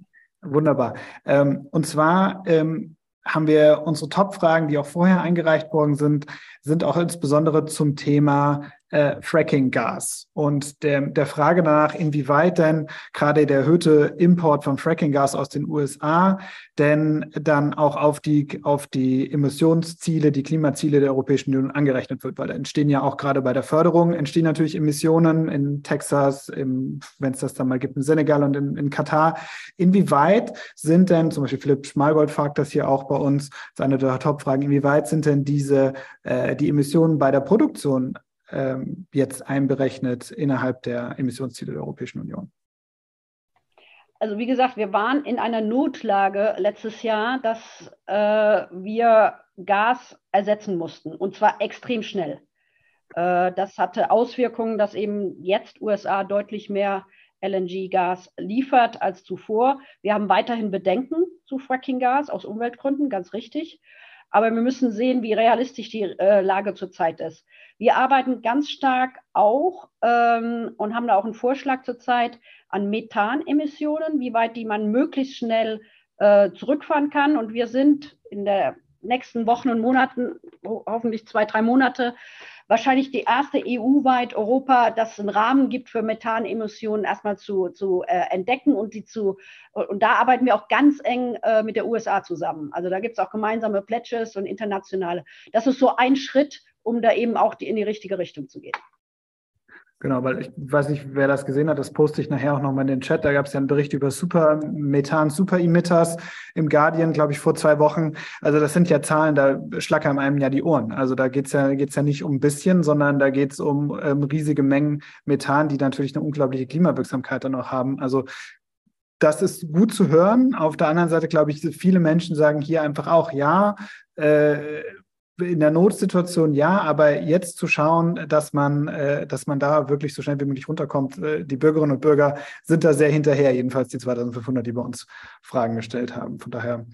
Wunderbar. Ähm, und zwar ähm, haben wir unsere Top-Fragen, die auch vorher eingereicht worden sind, sind auch insbesondere zum Thema äh, Fracking-Gas und der, der Frage danach, inwieweit denn gerade der erhöhte Import von Fracking-Gas aus den USA denn dann auch auf die, auf die Emissionsziele, die Klimaziele der Europäischen Union angerechnet wird, weil da entstehen ja auch gerade bei der Förderung, entstehen natürlich Emissionen in Texas, wenn es das dann mal gibt, in Senegal und in, in Katar. Inwieweit sind denn, zum Beispiel Philipp Schmalgold fragt das hier auch bei uns, seine der Top-Fragen, inwieweit sind denn diese, äh, die Emissionen bei der Produktion ähm, jetzt einberechnet innerhalb der Emissionsziele der Europäischen Union? Also wie gesagt, wir waren in einer Notlage letztes Jahr, dass äh, wir Gas ersetzen mussten und zwar extrem schnell. Äh, das hatte Auswirkungen, dass eben jetzt USA deutlich mehr LNG-Gas liefert als zuvor. Wir haben weiterhin Bedenken zu Fracking-Gas aus Umweltgründen, ganz richtig. Aber wir müssen sehen, wie realistisch die äh, Lage zurzeit ist. Wir arbeiten ganz stark auch ähm, und haben da auch einen Vorschlag zurzeit an Methanemissionen, wie weit die man möglichst schnell äh, zurückfahren kann. Und wir sind in den nächsten Wochen und Monaten, hoffentlich zwei, drei Monate, wahrscheinlich die erste EU-weit Europa, das einen Rahmen gibt für Methanemissionen erstmal zu, zu äh, entdecken und sie zu, und da arbeiten wir auch ganz eng äh, mit der USA zusammen. Also da gibt es auch gemeinsame Pledges und internationale. Das ist so ein Schritt, um da eben auch die, in die richtige Richtung zu gehen. Genau, weil ich weiß nicht, wer das gesehen hat, das poste ich nachher auch nochmal in den Chat. Da gab es ja einen Bericht über Supermethan, Super-Emitters im Guardian, glaube ich, vor zwei Wochen. Also das sind ja Zahlen, da schlackern einem ja die Ohren. Also da geht's ja, geht's ja nicht um ein bisschen, sondern da geht's um ähm, riesige Mengen Methan, die natürlich eine unglaubliche Klimawirksamkeit dann auch haben. Also das ist gut zu hören. Auf der anderen Seite, glaube ich, viele Menschen sagen hier einfach auch, ja, äh, in der Notsituation ja, aber jetzt zu schauen, dass man, äh, dass man da wirklich so schnell wie möglich runterkommt. Äh, die Bürgerinnen und Bürger sind da sehr hinterher, jedenfalls die 2500, die bei uns Fragen gestellt haben. Von daher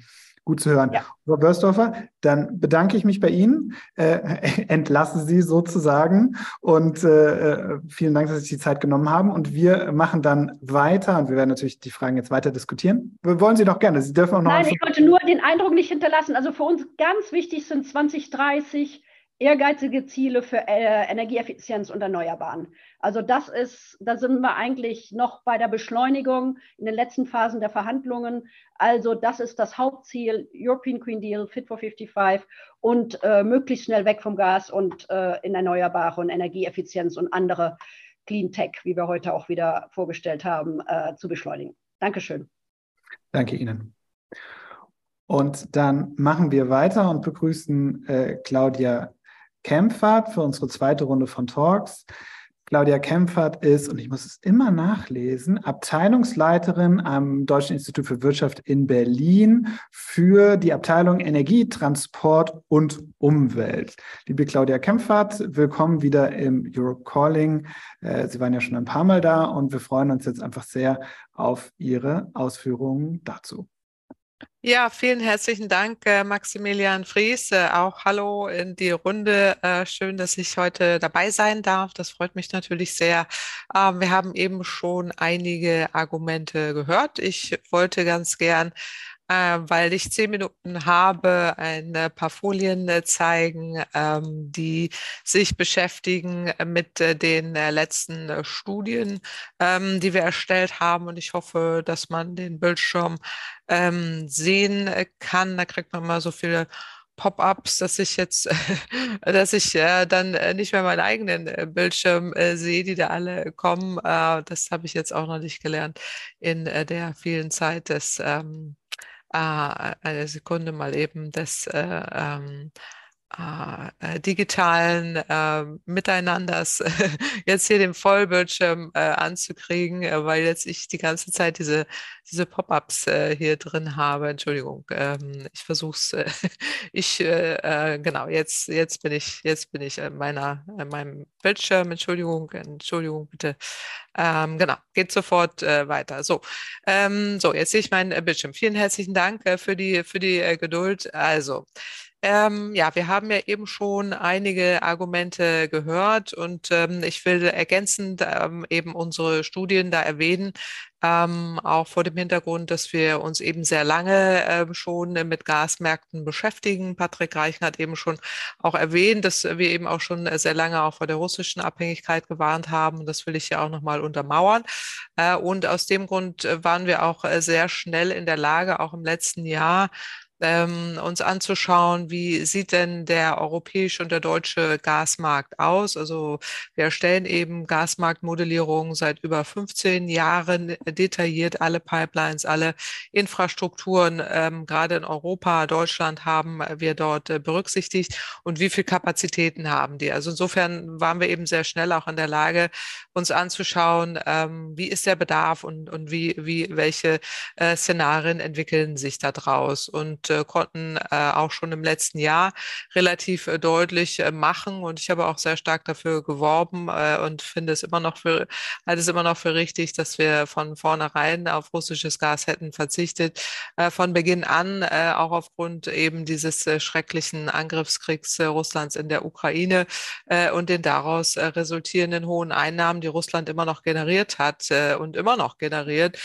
gut zu hören. Ja. Frau Börsdorfer, dann bedanke ich mich bei Ihnen, äh, *laughs* entlasse Sie sozusagen und äh, äh, vielen Dank, dass Sie sich die Zeit genommen haben. Und wir machen dann weiter und wir werden natürlich die Fragen jetzt weiter diskutieren. Wir wollen Sie doch gerne. Sie dürfen auch noch. Nein, ich wollte nur den Eindruck nicht hinterlassen. Also für uns ganz wichtig sind 2030 ehrgeizige Ziele für äh, Energieeffizienz und Erneuerbaren. Also das ist, da sind wir eigentlich noch bei der Beschleunigung in den letzten Phasen der Verhandlungen. Also das ist das Hauptziel, European Green Deal, Fit for 55 und äh, möglichst schnell weg vom Gas und äh, in Erneuerbare und Energieeffizienz und andere Clean Tech, wie wir heute auch wieder vorgestellt haben, äh, zu beschleunigen. Dankeschön. Danke Ihnen. Und dann machen wir weiter und begrüßen äh, Claudia Kempfert für unsere zweite Runde von Talks. Claudia Kempfert ist, und ich muss es immer nachlesen, Abteilungsleiterin am Deutschen Institut für Wirtschaft in Berlin für die Abteilung Energie, Transport und Umwelt. Liebe Claudia Kempfert, willkommen wieder im Europe Calling. Äh, Sie waren ja schon ein paar Mal da und wir freuen uns jetzt einfach sehr auf Ihre Ausführungen dazu. Ja, vielen herzlichen Dank, äh, Maximilian Fries. Äh, auch hallo in die Runde. Äh, schön, dass ich heute dabei sein darf. Das freut mich natürlich sehr. Ähm, wir haben eben schon einige Argumente gehört. Ich wollte ganz gern äh, weil ich zehn Minuten habe, ein paar Folien äh, zeigen, ähm, die sich beschäftigen mit äh, den äh, letzten äh, Studien, ähm, die wir erstellt haben. Und ich hoffe, dass man den Bildschirm ähm, sehen kann. Da kriegt man mal so viele Pop-ups, dass ich jetzt, *laughs* dass ich äh, dann äh, nicht mehr meinen eigenen äh, Bildschirm äh, sehe, die da alle kommen. Äh, das habe ich jetzt auch noch nicht gelernt in äh, der vielen Zeit des ähm, äh, eine Sekunde mal eben des äh, äh, äh, digitalen äh, Miteinanders *laughs* jetzt hier den Vollbildschirm äh, anzukriegen, äh, weil jetzt ich die ganze Zeit diese, diese Pop-ups äh, hier drin habe. Entschuldigung, ähm, ich versuche es. *laughs* ich genau jetzt jetzt bin ich jetzt bin ich in meiner in meinem Bildschirm. Entschuldigung, Entschuldigung bitte. Ähm, genau, geht sofort weiter. So, ähm, so jetzt sehe ich meinen Bildschirm. Vielen herzlichen Dank für die für die Geduld. Also ähm, ja, wir haben ja eben schon einige Argumente gehört und ähm, ich will ergänzend ähm, eben unsere Studien da erwähnen, ähm, auch vor dem Hintergrund, dass wir uns eben sehr lange äh, schon mit Gasmärkten beschäftigen. Patrick Reichen hat eben schon auch erwähnt, dass wir eben auch schon sehr lange auch vor der russischen Abhängigkeit gewarnt haben. Das will ich ja auch nochmal untermauern. Äh, und aus dem Grund äh, waren wir auch äh, sehr schnell in der Lage, auch im letzten Jahr, ähm, uns anzuschauen, wie sieht denn der europäische und der deutsche Gasmarkt aus. Also wir erstellen eben Gasmarktmodellierungen seit über 15 Jahren detailliert, alle Pipelines, alle Infrastrukturen, ähm, gerade in Europa, Deutschland haben wir dort äh, berücksichtigt und wie viel Kapazitäten haben die. Also insofern waren wir eben sehr schnell auch in der Lage, uns anzuschauen, ähm, wie ist der Bedarf und, und wie, wie, welche äh, Szenarien entwickeln sich da draus. Und äh, konnten äh, auch schon im letzten Jahr relativ äh, deutlich äh, machen. Und ich habe auch sehr stark dafür geworben äh, und finde es immer noch für, halte es immer noch für richtig, dass wir von vornherein auf russisches Gas hätten verzichtet. Äh, von Beginn an, auch aufgrund eben dieses schrecklichen Angriffskriegs Russlands in der Ukraine und den daraus resultierenden hohen Einnahmen, die Russland immer noch generiert hat und immer noch generiert.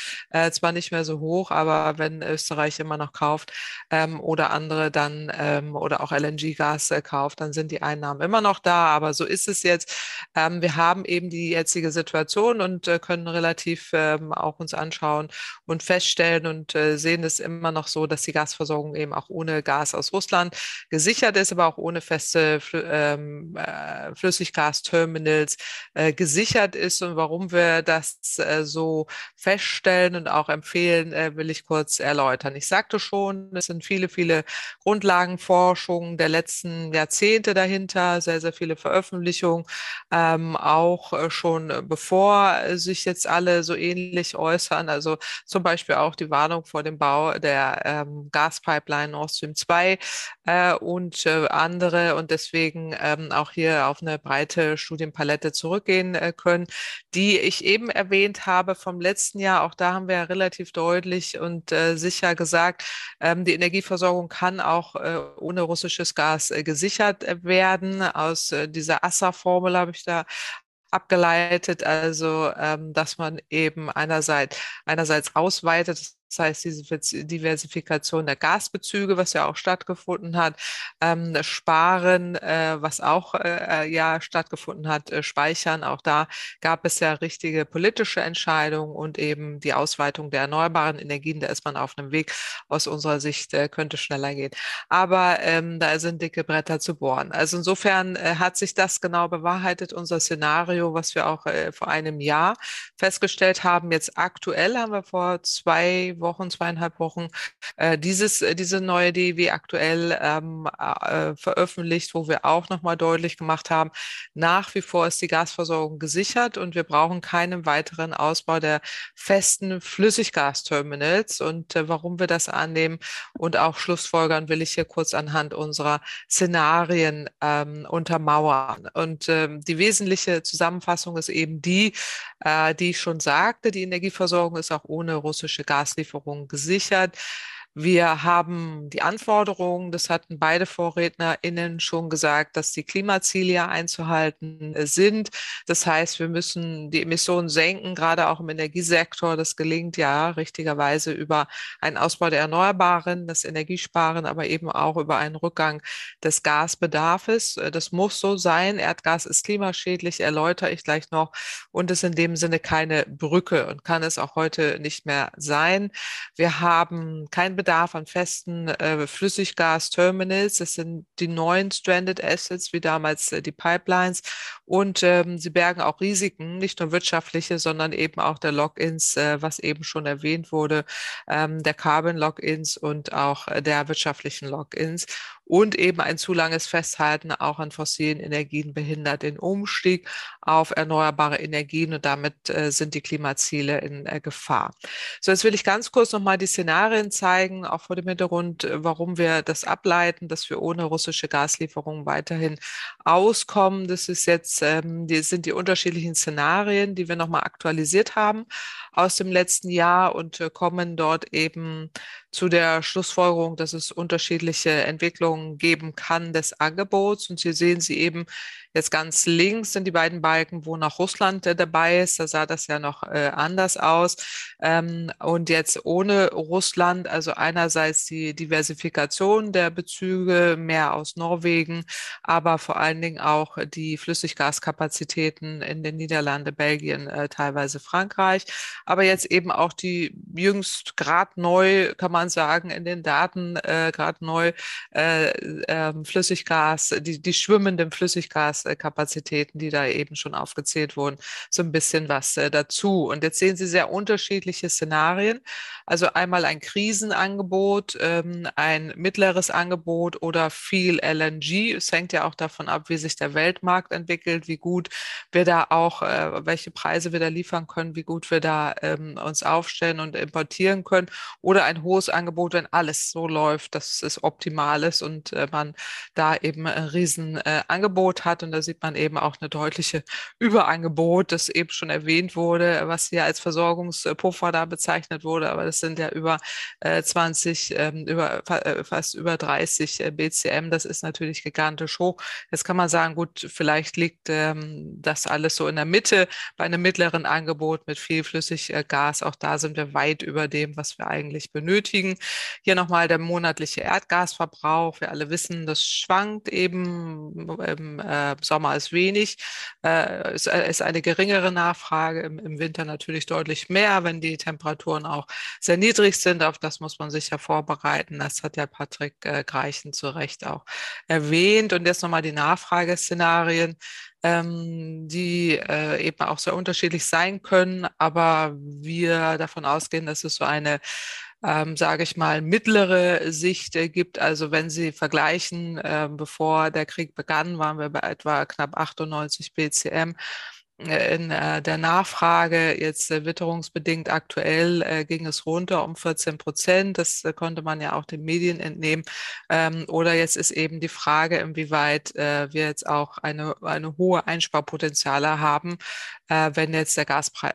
Zwar nicht mehr so hoch, aber wenn Österreich immer noch kauft, ähm, oder andere dann ähm, oder auch LNG-Gas äh, kauft, dann sind die Einnahmen immer noch da. Aber so ist es jetzt. Ähm, wir haben eben die jetzige Situation und äh, können relativ ähm, auch uns anschauen und feststellen und äh, sehen es immer noch so, dass die Gasversorgung eben auch ohne Gas aus Russland gesichert ist, aber auch ohne feste Fl ähm, äh, Flüssiggasterminals äh, gesichert ist. Und warum wir das äh, so feststellen und auch empfehlen, äh, will ich kurz erläutern. Ich sagte schon, es sind viele, viele Grundlagenforschungen der letzten Jahrzehnte dahinter, sehr, sehr viele Veröffentlichungen, ähm, auch äh, schon äh, bevor sich jetzt alle so ähnlich äußern. Also zum Beispiel auch die Warnung vor dem Bau der ähm, Gaspipeline Nord Stream 2 äh, und äh, andere und deswegen ähm, auch hier auf eine breite Studienpalette zurückgehen äh, können, die ich eben erwähnt habe vom letzten Jahr. Auch da haben wir relativ deutlich und äh, sicher gesagt, ähm, die Energie Energieversorgung kann auch äh, ohne russisches Gas äh, gesichert äh, werden. Aus dieser ASSA-Formel habe ich da abgeleitet, also ähm, dass man eben einerseits, einerseits ausweitet, das heißt, diese Diversifikation der Gasbezüge, was ja auch stattgefunden hat, ähm, Sparen, äh, was auch äh, ja stattgefunden hat, äh, Speichern, auch da gab es ja richtige politische Entscheidungen und eben die Ausweitung der erneuerbaren Energien, da ist man auf einem Weg, aus unserer Sicht äh, könnte schneller gehen. Aber ähm, da sind dicke Bretter zu bohren. Also insofern äh, hat sich das genau bewahrheitet, unser Szenario, was wir auch äh, vor einem Jahr festgestellt haben. Jetzt aktuell haben wir vor zwei Wochen, zweieinhalb Wochen, äh, dieses, äh, diese neue DEW aktuell ähm, äh, veröffentlicht, wo wir auch nochmal deutlich gemacht haben, nach wie vor ist die Gasversorgung gesichert und wir brauchen keinen weiteren Ausbau der festen Flüssiggasterminals. Und äh, warum wir das annehmen und auch Schlussfolgern will ich hier kurz anhand unserer Szenarien ähm, untermauern. Und ähm, die wesentliche Zusammenfassung ist eben die, äh, die ich schon sagte, die Energieversorgung ist auch ohne russische Gaslieferungen gesichert. Wir haben die Anforderungen, das hatten beide VorrednerInnen schon gesagt, dass die Klimaziele einzuhalten äh, sind. Das heißt, wir müssen die Emissionen senken, gerade auch im Energiesektor. Das gelingt ja richtigerweise über einen Ausbau der Erneuerbaren, das Energiesparen, aber eben auch über einen Rückgang des Gasbedarfs. Äh, das muss so sein. Erdgas ist klimaschädlich, erläutere ich gleich noch, und ist in dem Sinne keine Brücke und kann es auch heute nicht mehr sein. Wir haben kein Bedarf an festen äh, Flüssiggasterminals. Das sind die neuen Stranded Assets, wie damals äh, die Pipelines. Und ähm, sie bergen auch Risiken, nicht nur wirtschaftliche, sondern eben auch der Logins, äh, was eben schon erwähnt wurde, ähm, der Carbon Logins und auch äh, der wirtschaftlichen Logins und eben ein zu langes Festhalten auch an fossilen Energien behindert den Umstieg auf erneuerbare Energien und damit äh, sind die Klimaziele in äh, Gefahr. So, jetzt will ich ganz kurz nochmal die Szenarien zeigen, auch vor dem Hintergrund, äh, warum wir das ableiten, dass wir ohne russische Gaslieferungen weiterhin auskommen. Das ist jetzt, ähm, die sind die unterschiedlichen Szenarien, die wir nochmal aktualisiert haben aus dem letzten Jahr und äh, kommen dort eben zu der Schlussfolgerung, dass es unterschiedliche Entwicklungen geben kann des Angebots. Und hier sehen Sie eben Jetzt ganz links sind die beiden Balken, wo noch Russland äh, dabei ist. Da sah das ja noch äh, anders aus. Ähm, und jetzt ohne Russland, also einerseits die Diversifikation der Bezüge, mehr aus Norwegen, aber vor allen Dingen auch die Flüssiggaskapazitäten in den Niederlanden, Belgien, äh, teilweise Frankreich. Aber jetzt eben auch die jüngst gerade neu, kann man sagen, in den Daten äh, gerade neu äh, ähm, Flüssiggas, die, die schwimmenden Flüssiggas Kapazitäten, die da eben schon aufgezählt wurden, so ein bisschen was äh, dazu. Und jetzt sehen Sie sehr unterschiedliche Szenarien. Also einmal ein Krisenangebot, ähm, ein mittleres Angebot oder viel LNG. Es hängt ja auch davon ab, wie sich der Weltmarkt entwickelt, wie gut wir da auch, äh, welche Preise wir da liefern können, wie gut wir da ähm, uns aufstellen und importieren können. Oder ein hohes Angebot, wenn alles so läuft, dass es optimal ist und äh, man da eben ein Riesenangebot hat. Und da sieht man eben auch eine deutliche Überangebot, das eben schon erwähnt wurde, was hier als Versorgungspuffer da bezeichnet wurde. Aber das sind ja über äh, 20, ähm, über, äh, fast über 30 äh, BCM. Das ist natürlich gigantisch hoch. Jetzt kann man sagen, gut, vielleicht liegt ähm, das alles so in der Mitte bei einem mittleren Angebot mit viel Flüssiggas. Auch da sind wir weit über dem, was wir eigentlich benötigen. Hier nochmal der monatliche Erdgasverbrauch. Wir alle wissen, das schwankt eben im äh, Sommer ist wenig, äh, ist, äh, ist, eine geringere Nachfrage, im, im, Winter natürlich deutlich mehr, wenn die Temperaturen auch sehr niedrig sind. Auf das muss man sich ja vorbereiten. Das hat ja Patrick äh, Greichen zu Recht auch erwähnt. Und jetzt nochmal die Nachfrageszenarien ähm, die äh, eben auch sehr unterschiedlich sein können, aber wir davon ausgehen, dass es so eine ähm, sage ich mal, mittlere Sicht gibt. Also wenn Sie vergleichen, äh, bevor der Krieg begann, waren wir bei etwa knapp 98 BCM in äh, der Nachfrage jetzt äh, witterungsbedingt aktuell äh, ging es runter um 14 Prozent. Das konnte man ja auch den Medien entnehmen. Ähm, oder jetzt ist eben die Frage, inwieweit wir jetzt auch eine, eine hohe Einsparpotenziale haben. wenn jetzt der Gaspreis,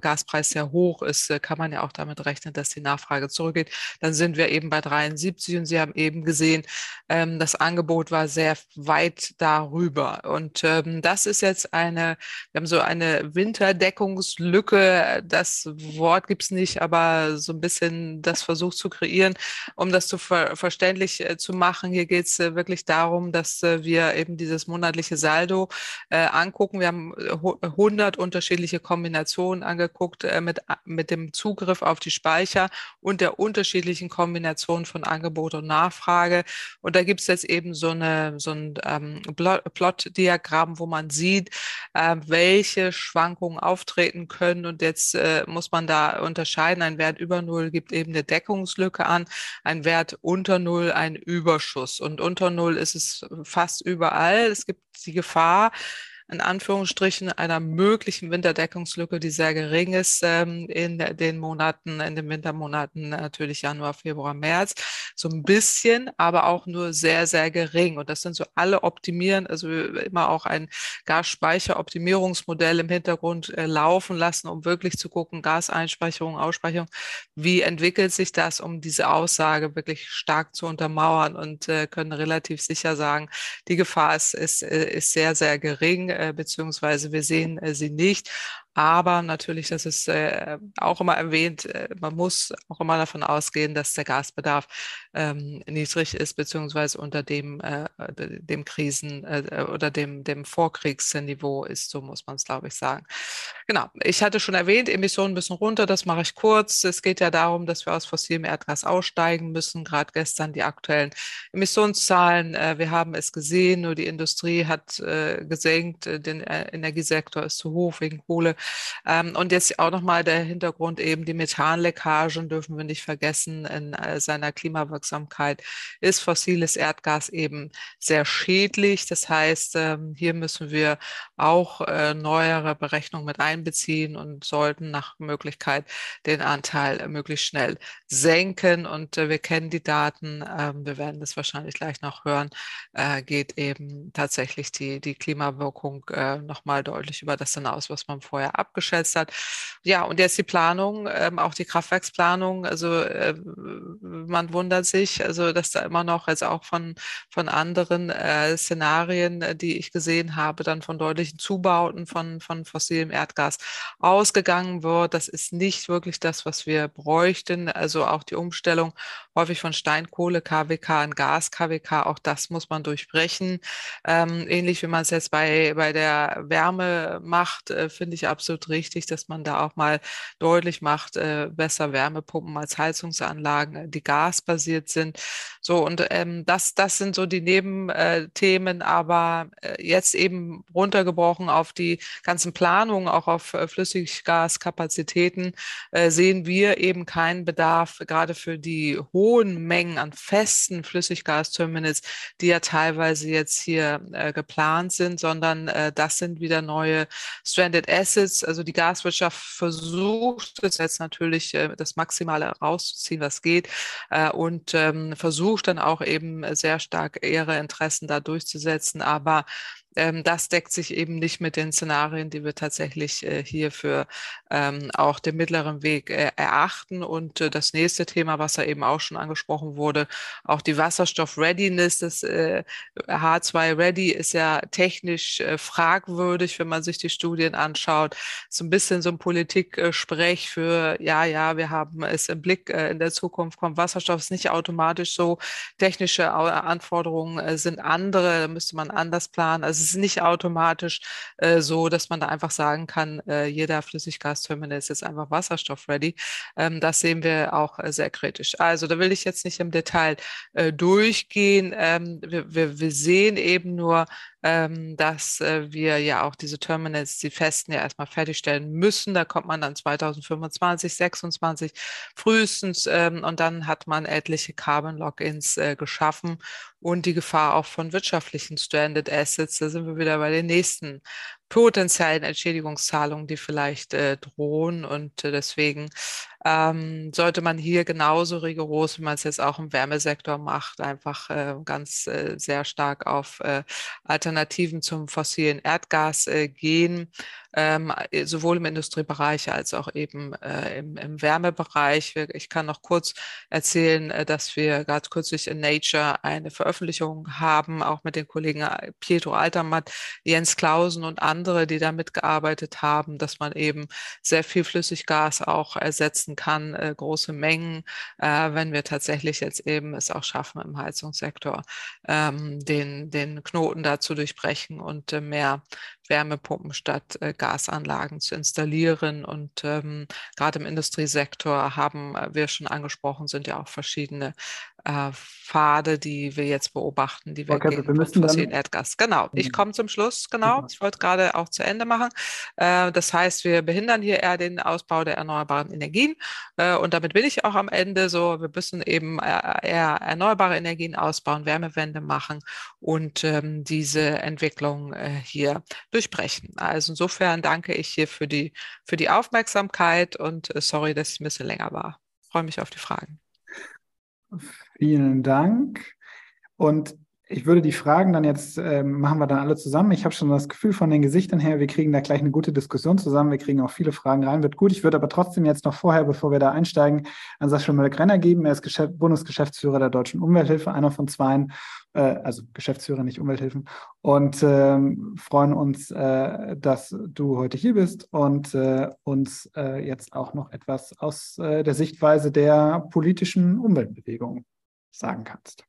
Gaspreis sehr hoch ist, kann man ja auch damit rechnen, dass die Nachfrage zurückgeht. Dann sind wir eben bei 73 und Sie haben eben gesehen, ähm, das Angebot war sehr weit darüber. Und ähm, das ist jetzt eine wir haben so eine Winterdeckungslücke. Das Wort gibt es nicht, aber so ein bisschen das versucht zu kreieren, um das zu ver verständlich äh, zu machen. Hier geht es äh, wirklich darum, dass äh, wir eben dieses monatliche Saldo äh, angucken. Wir haben 100 unterschiedliche Kombinationen angeguckt äh, mit, mit dem Zugriff auf die Speicher und der unterschiedlichen Kombination von Angebot und Nachfrage. Und da gibt es jetzt eben so, eine, so ein ähm, Plot-Diagramm, wo man sieht, äh, haben, welche Schwankungen auftreten können. Und jetzt äh, muss man da unterscheiden. Ein Wert über Null gibt eben eine Deckungslücke an, ein Wert unter Null ein Überschuss. Und unter Null ist es fast überall. Es gibt die Gefahr, in Anführungsstrichen einer möglichen Winterdeckungslücke, die sehr gering ist ähm, in den Monaten, in den Wintermonaten natürlich Januar, Februar, März. So ein bisschen, aber auch nur sehr, sehr gering. Und das sind so alle optimieren, also immer auch ein Gasspeicheroptimierungsmodell im Hintergrund äh, laufen lassen, um wirklich zu gucken, Gaseinspeicherung, Ausspeicherung, wie entwickelt sich das, um diese Aussage wirklich stark zu untermauern und äh, können relativ sicher sagen, die Gefahr ist, ist, äh, ist sehr, sehr gering äh, beziehungsweise wir sehen äh, sie nicht. Aber natürlich, das ist äh, auch immer erwähnt, äh, man muss auch immer davon ausgehen, dass der Gasbedarf ähm, niedrig ist, beziehungsweise unter dem, äh, dem Krisen- äh, oder dem, dem Vorkriegsniveau ist, so muss man es, glaube ich, sagen. Genau, ich hatte schon erwähnt, Emissionen bisschen runter, das mache ich kurz. Es geht ja darum, dass wir aus fossilem Erdgas aussteigen müssen, gerade gestern die aktuellen Emissionszahlen. Äh, wir haben es gesehen, nur die Industrie hat äh, gesenkt, der Energiesektor ist zu hoch wegen Kohle. Ähm, und jetzt auch nochmal der Hintergrund eben, die Methanleckagen dürfen wir nicht vergessen in äh, seiner Klimawirksamkeit ist fossiles Erdgas eben sehr schädlich. Das heißt, ähm, hier müssen wir auch äh, neuere Berechnungen mit einbeziehen und sollten nach Möglichkeit den Anteil möglichst schnell senken. Und äh, wir kennen die Daten, ähm, wir werden das wahrscheinlich gleich noch hören, geht eben tatsächlich die, die Klimawirkung nochmal deutlich über das hinaus, was man vorher abgeschätzt hat. Ja, und jetzt die Planung, ähm, auch die Kraftwerksplanung. Also äh, man wundert sich, also dass da immer noch, also auch von, von anderen äh, Szenarien, äh, die ich gesehen habe, dann von deutlichen Zubauten von, von fossilem Erdgas ausgegangen wird. Das ist nicht wirklich das, was wir bräuchten. Also auch die Umstellung häufig von Steinkohle, KWK in Gas, KWK, auch das muss man durchbrechen. Ähm, ähnlich wie man es jetzt bei, bei der Wärme macht, äh, finde ich absolut richtig, dass man da auch mal deutlich macht, äh, besser Wärmepumpen als Heizungsanlagen, äh, die gasbasiert sind. So, und ähm, das, das sind so die Nebenthemen, äh, aber äh, jetzt eben runtergebrochen auf die ganzen Planungen, auch auf äh, Flüssiggaskapazitäten, äh, sehen wir eben keinen Bedarf, gerade für die hohen Mengen an festen Flüssiggasterminals, die ja teilweise jetzt hier geplant sind, sondern das sind wieder neue Stranded Assets. Also die Gaswirtschaft versucht jetzt natürlich äh, das Maximale rauszuziehen, was geht äh, und ähm, versucht versucht dann auch eben sehr stark ihre Interessen da durchzusetzen. Aber ähm, das deckt sich eben nicht mit den Szenarien, die wir tatsächlich äh, hier für ähm, auch den mittleren Weg äh, erachten. Und äh, das nächste Thema, was ja eben auch schon angesprochen wurde, auch die Wasserstoff-Readiness, das äh, H2-Ready ist ja technisch äh, fragwürdig, wenn man sich die Studien anschaut. So ein bisschen so ein Politik-Sprech für, ja, ja, wir haben es im Blick, äh, in der Zukunft kommt Wasserstoff, ist nicht automatisch so. Technische Anforderungen sind andere, da müsste man anders planen. Also ist nicht automatisch äh, so, dass man da einfach sagen kann, äh, jeder Flüssiggasterminal ist jetzt einfach wasserstoff-ready. Ähm, das sehen wir auch äh, sehr kritisch. Also da will ich jetzt nicht im Detail äh, durchgehen. Ähm, wir, wir, wir sehen eben nur, ähm, dass äh, wir ja auch diese Terminals, die festen, ja erstmal fertigstellen müssen. Da kommt man dann 2025, 26 frühestens ähm, und dann hat man etliche Carbon-Logins äh, geschaffen und die Gefahr auch von wirtschaftlichen Stranded Assets. Da sind wir wieder bei den nächsten potenziellen Entschädigungszahlungen, die vielleicht äh, drohen. Und äh, deswegen ähm, sollte man hier genauso rigoros, wie man es jetzt auch im Wärmesektor macht, einfach äh, ganz äh, sehr stark auf äh, Alternativen zum fossilen Erdgas äh, gehen ähm, äh, sowohl im Industriebereich als auch eben äh, im, im, Wärmebereich. Ich kann noch kurz erzählen, äh, dass wir gerade kürzlich in Nature eine Veröffentlichung haben, auch mit den Kollegen Pietro Altermatt, Jens Klausen und andere, die da mitgearbeitet haben, dass man eben sehr viel Flüssiggas auch ersetzen kann, äh, große Mengen, äh, wenn wir tatsächlich jetzt eben es auch schaffen, im Heizungssektor ähm, den, den Knoten da zu durchbrechen und mehr Wärmepumpen statt äh, Gasanlagen zu installieren. Und ähm, gerade im Industriesektor haben wir schon angesprochen, sind ja auch verschiedene äh, Pfade, die wir jetzt beobachten, die wir okay, gehen wir müssen fossilen Erdgas. Genau, ich mhm. komme zum Schluss, genau. Ich wollte gerade auch zu Ende machen. Äh, das heißt, wir behindern hier eher den Ausbau der erneuerbaren Energien. Äh, und damit bin ich auch am Ende so, wir müssen eben äh, eher erneuerbare Energien ausbauen, Wärmewende machen und ähm, diese Entwicklung äh, hier durchbrechen. Also insofern danke ich hier für die, für die Aufmerksamkeit und äh, sorry, dass ich ein bisschen länger war. freue mich auf die Fragen. Vielen Dank. Und ich würde die Fragen dann jetzt, äh, machen wir dann alle zusammen. Ich habe schon das Gefühl von den Gesichtern her, wir kriegen da gleich eine gute Diskussion zusammen. Wir kriegen auch viele Fragen rein, wird gut. Ich würde aber trotzdem jetzt noch vorher, bevor wir da einsteigen, an Sascha Müller-Grenner geben. Er ist Geschäft, Bundesgeschäftsführer der Deutschen Umwelthilfe, einer von zweien, äh, also Geschäftsführer, nicht Umwelthilfen. Und ähm, freuen uns, äh, dass du heute hier bist und äh, uns äh, jetzt auch noch etwas aus äh, der Sichtweise der politischen Umweltbewegung sagen kannst.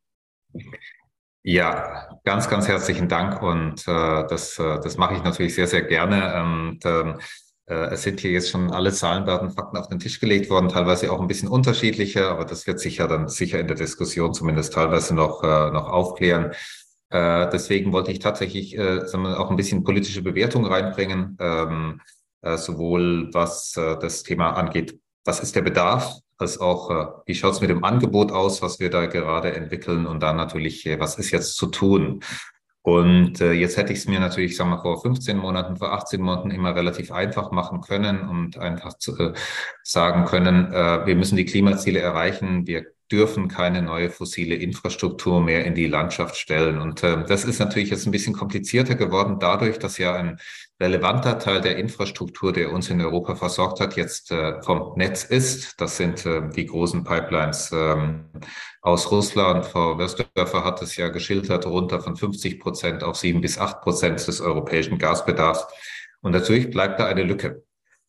Ja, ganz, ganz herzlichen Dank und äh, das, äh, das mache ich natürlich sehr, sehr gerne. Und, ähm, äh, es sind hier jetzt schon alle Zahlen, Daten, Fakten auf den Tisch gelegt worden, teilweise auch ein bisschen unterschiedlicher, aber das wird sich ja dann sicher in der Diskussion zumindest teilweise noch, äh, noch aufklären. Äh, deswegen wollte ich tatsächlich äh, sagen wir, auch ein bisschen politische Bewertung reinbringen, ähm, äh, sowohl was äh, das Thema angeht, was ist der Bedarf als auch, äh, wie schaut es mit dem Angebot aus, was wir da gerade entwickeln und dann natürlich, äh, was ist jetzt zu tun. Und äh, jetzt hätte ich es mir natürlich, sagen wir, vor 15 Monaten, vor 18 Monaten immer relativ einfach machen können und einfach zu, äh, sagen können, äh, wir müssen die Klimaziele erreichen, wir dürfen keine neue fossile Infrastruktur mehr in die Landschaft stellen. Und äh, das ist natürlich jetzt ein bisschen komplizierter geworden, dadurch, dass ja ein relevanter Teil der Infrastruktur, der uns in Europa versorgt hat, jetzt äh, vom Netz ist. Das sind äh, die großen Pipelines ähm, aus Russland. Frau Wörsdörfer hat es ja geschildert, runter von 50 Prozent auf sieben bis acht Prozent des europäischen Gasbedarfs. Und natürlich bleibt da eine Lücke.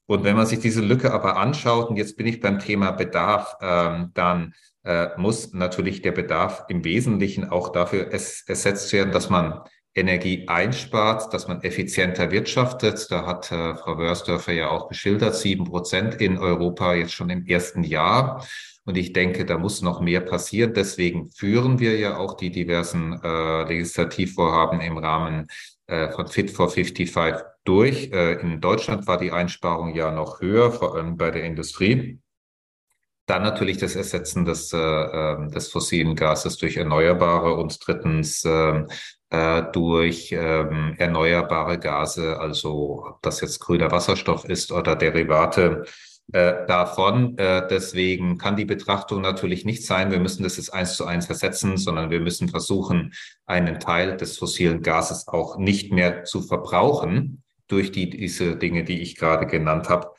Und wenn man sich diese Lücke aber anschaut, und jetzt bin ich beim Thema Bedarf, ähm, dann äh, muss natürlich der Bedarf im Wesentlichen auch dafür es, ersetzt werden, dass man Energie einspart, dass man effizienter wirtschaftet. Da hat äh, Frau Wörsdörfer ja auch geschildert, sieben Prozent in Europa jetzt schon im ersten Jahr. Und ich denke, da muss noch mehr passieren. Deswegen führen wir ja auch die diversen äh, Legislativvorhaben im Rahmen äh, von Fit for 55 durch. Äh, in Deutschland war die Einsparung ja noch höher, vor allem bei der Industrie. Dann natürlich das Ersetzen des, äh, ähm, des fossilen Gases durch Erneuerbare und drittens äh, durch äh, erneuerbare Gase, also ob das jetzt grüner Wasserstoff ist oder Derivate äh, davon. Äh, deswegen kann die Betrachtung natürlich nicht sein, wir müssen das jetzt eins zu eins ersetzen, sondern wir müssen versuchen, einen Teil des fossilen Gases auch nicht mehr zu verbrauchen durch die, diese Dinge, die ich gerade genannt habe.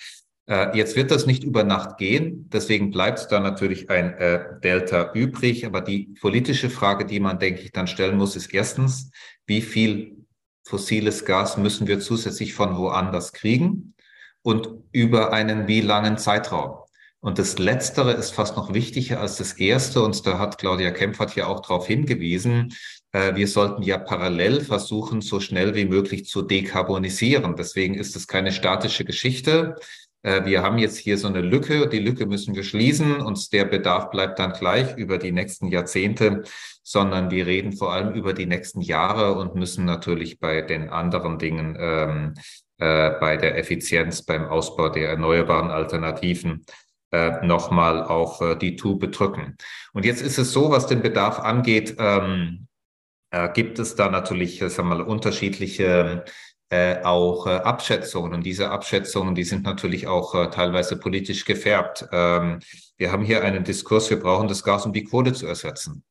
Äh, jetzt wird das nicht über Nacht gehen, deswegen bleibt da natürlich ein äh, Delta übrig. Aber die politische Frage, die man, denke ich, dann stellen muss, ist erstens, wie viel fossiles Gas müssen wir zusätzlich von woanders kriegen und über einen wie langen Zeitraum? Und das Letztere ist fast noch wichtiger als das Erste. Und da hat Claudia Kempfert ja auch darauf hingewiesen, äh, wir sollten ja parallel versuchen, so schnell wie möglich zu dekarbonisieren. Deswegen ist es keine statische Geschichte. Äh, wir haben jetzt hier so eine Lücke, die Lücke müssen wir schließen und der Bedarf bleibt dann gleich über die nächsten Jahrzehnte, sondern wir reden vor allem über die nächsten Jahre und müssen natürlich bei den anderen Dingen, ähm, äh, bei der Effizienz, beim Ausbau der erneuerbaren Alternativen äh, nochmal auf äh, die Tube drücken. Und jetzt ist es so, was den Bedarf angeht, ähm, äh, gibt es da natürlich, sagen wir mal, unterschiedliche äh, auch äh, Abschätzungen. Und diese Abschätzungen, die sind natürlich auch äh, teilweise politisch gefärbt. Ähm, wir haben hier einen Diskurs, wir brauchen das Gas, um die Kohle zu ersetzen.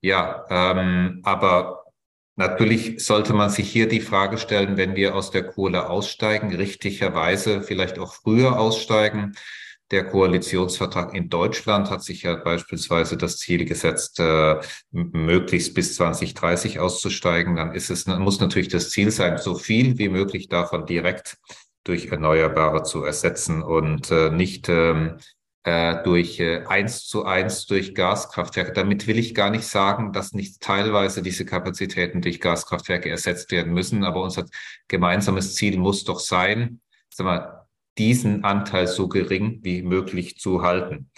Ja, ähm, aber natürlich sollte man sich hier die Frage stellen, wenn wir aus der Kohle aussteigen, richtigerweise vielleicht auch früher aussteigen, der Koalitionsvertrag in Deutschland hat sich ja beispielsweise das Ziel gesetzt, äh, möglichst bis 2030 auszusteigen. Dann ist es, muss natürlich das Ziel sein, so viel wie möglich davon direkt durch Erneuerbare zu ersetzen und äh, nicht ähm, äh, durch eins zu eins durch Gaskraftwerke. Damit will ich gar nicht sagen, dass nicht teilweise diese Kapazitäten durch Gaskraftwerke ersetzt werden müssen, aber unser gemeinsames Ziel muss doch sein, sag mal, diesen Anteil so gering wie möglich zu halten.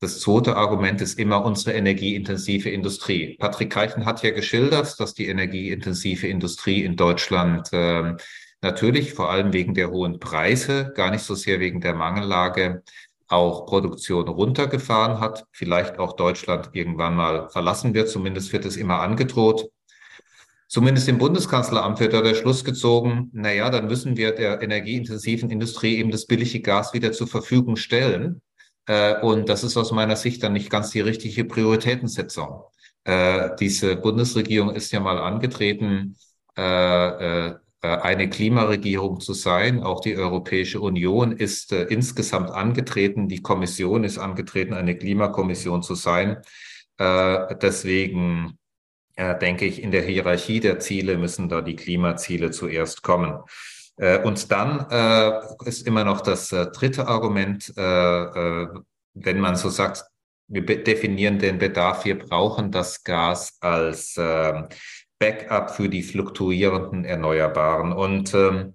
Das zweite Argument ist immer unsere energieintensive Industrie. Patrick Keichen hat ja geschildert, dass die energieintensive Industrie in Deutschland äh, natürlich vor allem wegen der hohen Preise, gar nicht so sehr wegen der Mangellage, auch Produktion runtergefahren hat, vielleicht auch Deutschland irgendwann mal verlassen wird. Zumindest wird es immer angedroht. Zumindest im Bundeskanzleramt wird da der Schluss gezogen, na ja, dann müssen wir der energieintensiven Industrie eben das billige Gas wieder zur Verfügung stellen. Äh, und das ist aus meiner Sicht dann nicht ganz die richtige Prioritätensetzung. Äh, diese Bundesregierung ist ja mal angetreten, äh, eine Klimaregierung zu sein. Auch die Europäische Union ist insgesamt angetreten. Die Kommission ist angetreten, eine Klimakommission zu sein. deswegen denke ich, in der Hierarchie der Ziele müssen da die Klimaziele zuerst kommen. Äh, und dann äh, ist immer noch das äh, dritte Argument, wenn man so sagt, wir definieren den Bedarf, wir brauchen das Gas als äh, Backup für die fluktuierenden Erneuerbaren. Und ähm,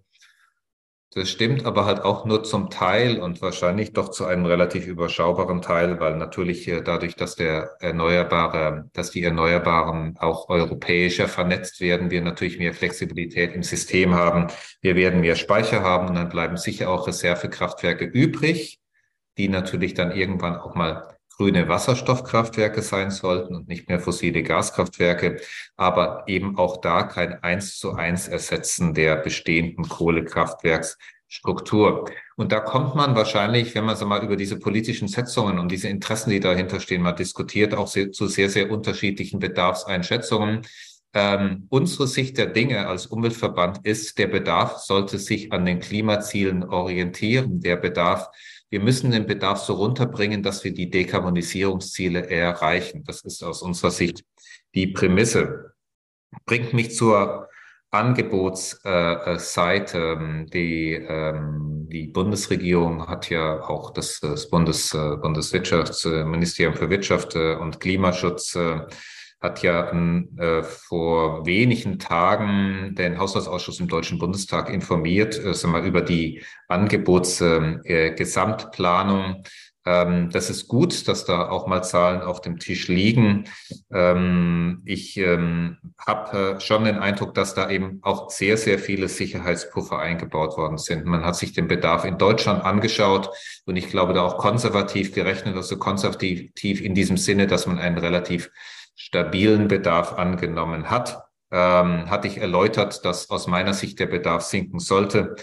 das stimmt aber halt auch nur zum Teil und wahrscheinlich doch zu einem relativ überschaubaren Teil, weil natürlich dadurch, dass der Erneuerbare, dass die Erneuerbaren auch europäischer vernetzt werden, wir natürlich mehr Flexibilität im System haben. Wir werden mehr Speicher haben und dann bleiben sicher auch Reservekraftwerke übrig, die natürlich dann irgendwann auch mal grüne Wasserstoffkraftwerke sein sollten und nicht mehr fossile Gaskraftwerke, aber eben auch da kein eins zu eins Ersetzen der bestehenden Kohlekraftwerksstruktur. Und da kommt man wahrscheinlich, wenn man so mal über diese politischen Setzungen und diese Interessen, die dahinter stehen, mal diskutiert, auch sehr, zu sehr, sehr unterschiedlichen Bedarfseinschätzungen. Ähm, unsere Sicht der Dinge als Umweltverband ist, der Bedarf sollte sich an den Klimazielen orientieren. Der Bedarf wir müssen den Bedarf so runterbringen, dass wir die Dekarbonisierungsziele erreichen. Das ist aus unserer Sicht die Prämisse. Bringt mich zur Angebotsseite. Die, ähm, die Bundesregierung hat ja auch das, Bundes, äh, Bundeswirtschaftsministerium für Wirtschaft äh, und Klimaschutz äh, hat ja äh, vor wenigen Tagen den Haushaltsausschuss im Deutschen Bundestag informiert äh, sagen über die Angebotsgesamtplanung. Äh, ähm, das ist gut, dass da auch mal Zahlen auf dem Tisch liegen. Ähm, ich ähm, habe äh, schon den Eindruck, dass da eben auch sehr, sehr viele Sicherheitspuffer eingebaut worden sind. Man hat sich den Bedarf in Deutschland angeschaut und ich glaube da auch konservativ gerechnet, also konservativ in diesem Sinne, dass man einen relativ stabilen Bedarf angenommen hat, ähm, hatte ich erläutert, dass aus meiner Sicht der Bedarf sinken sollte.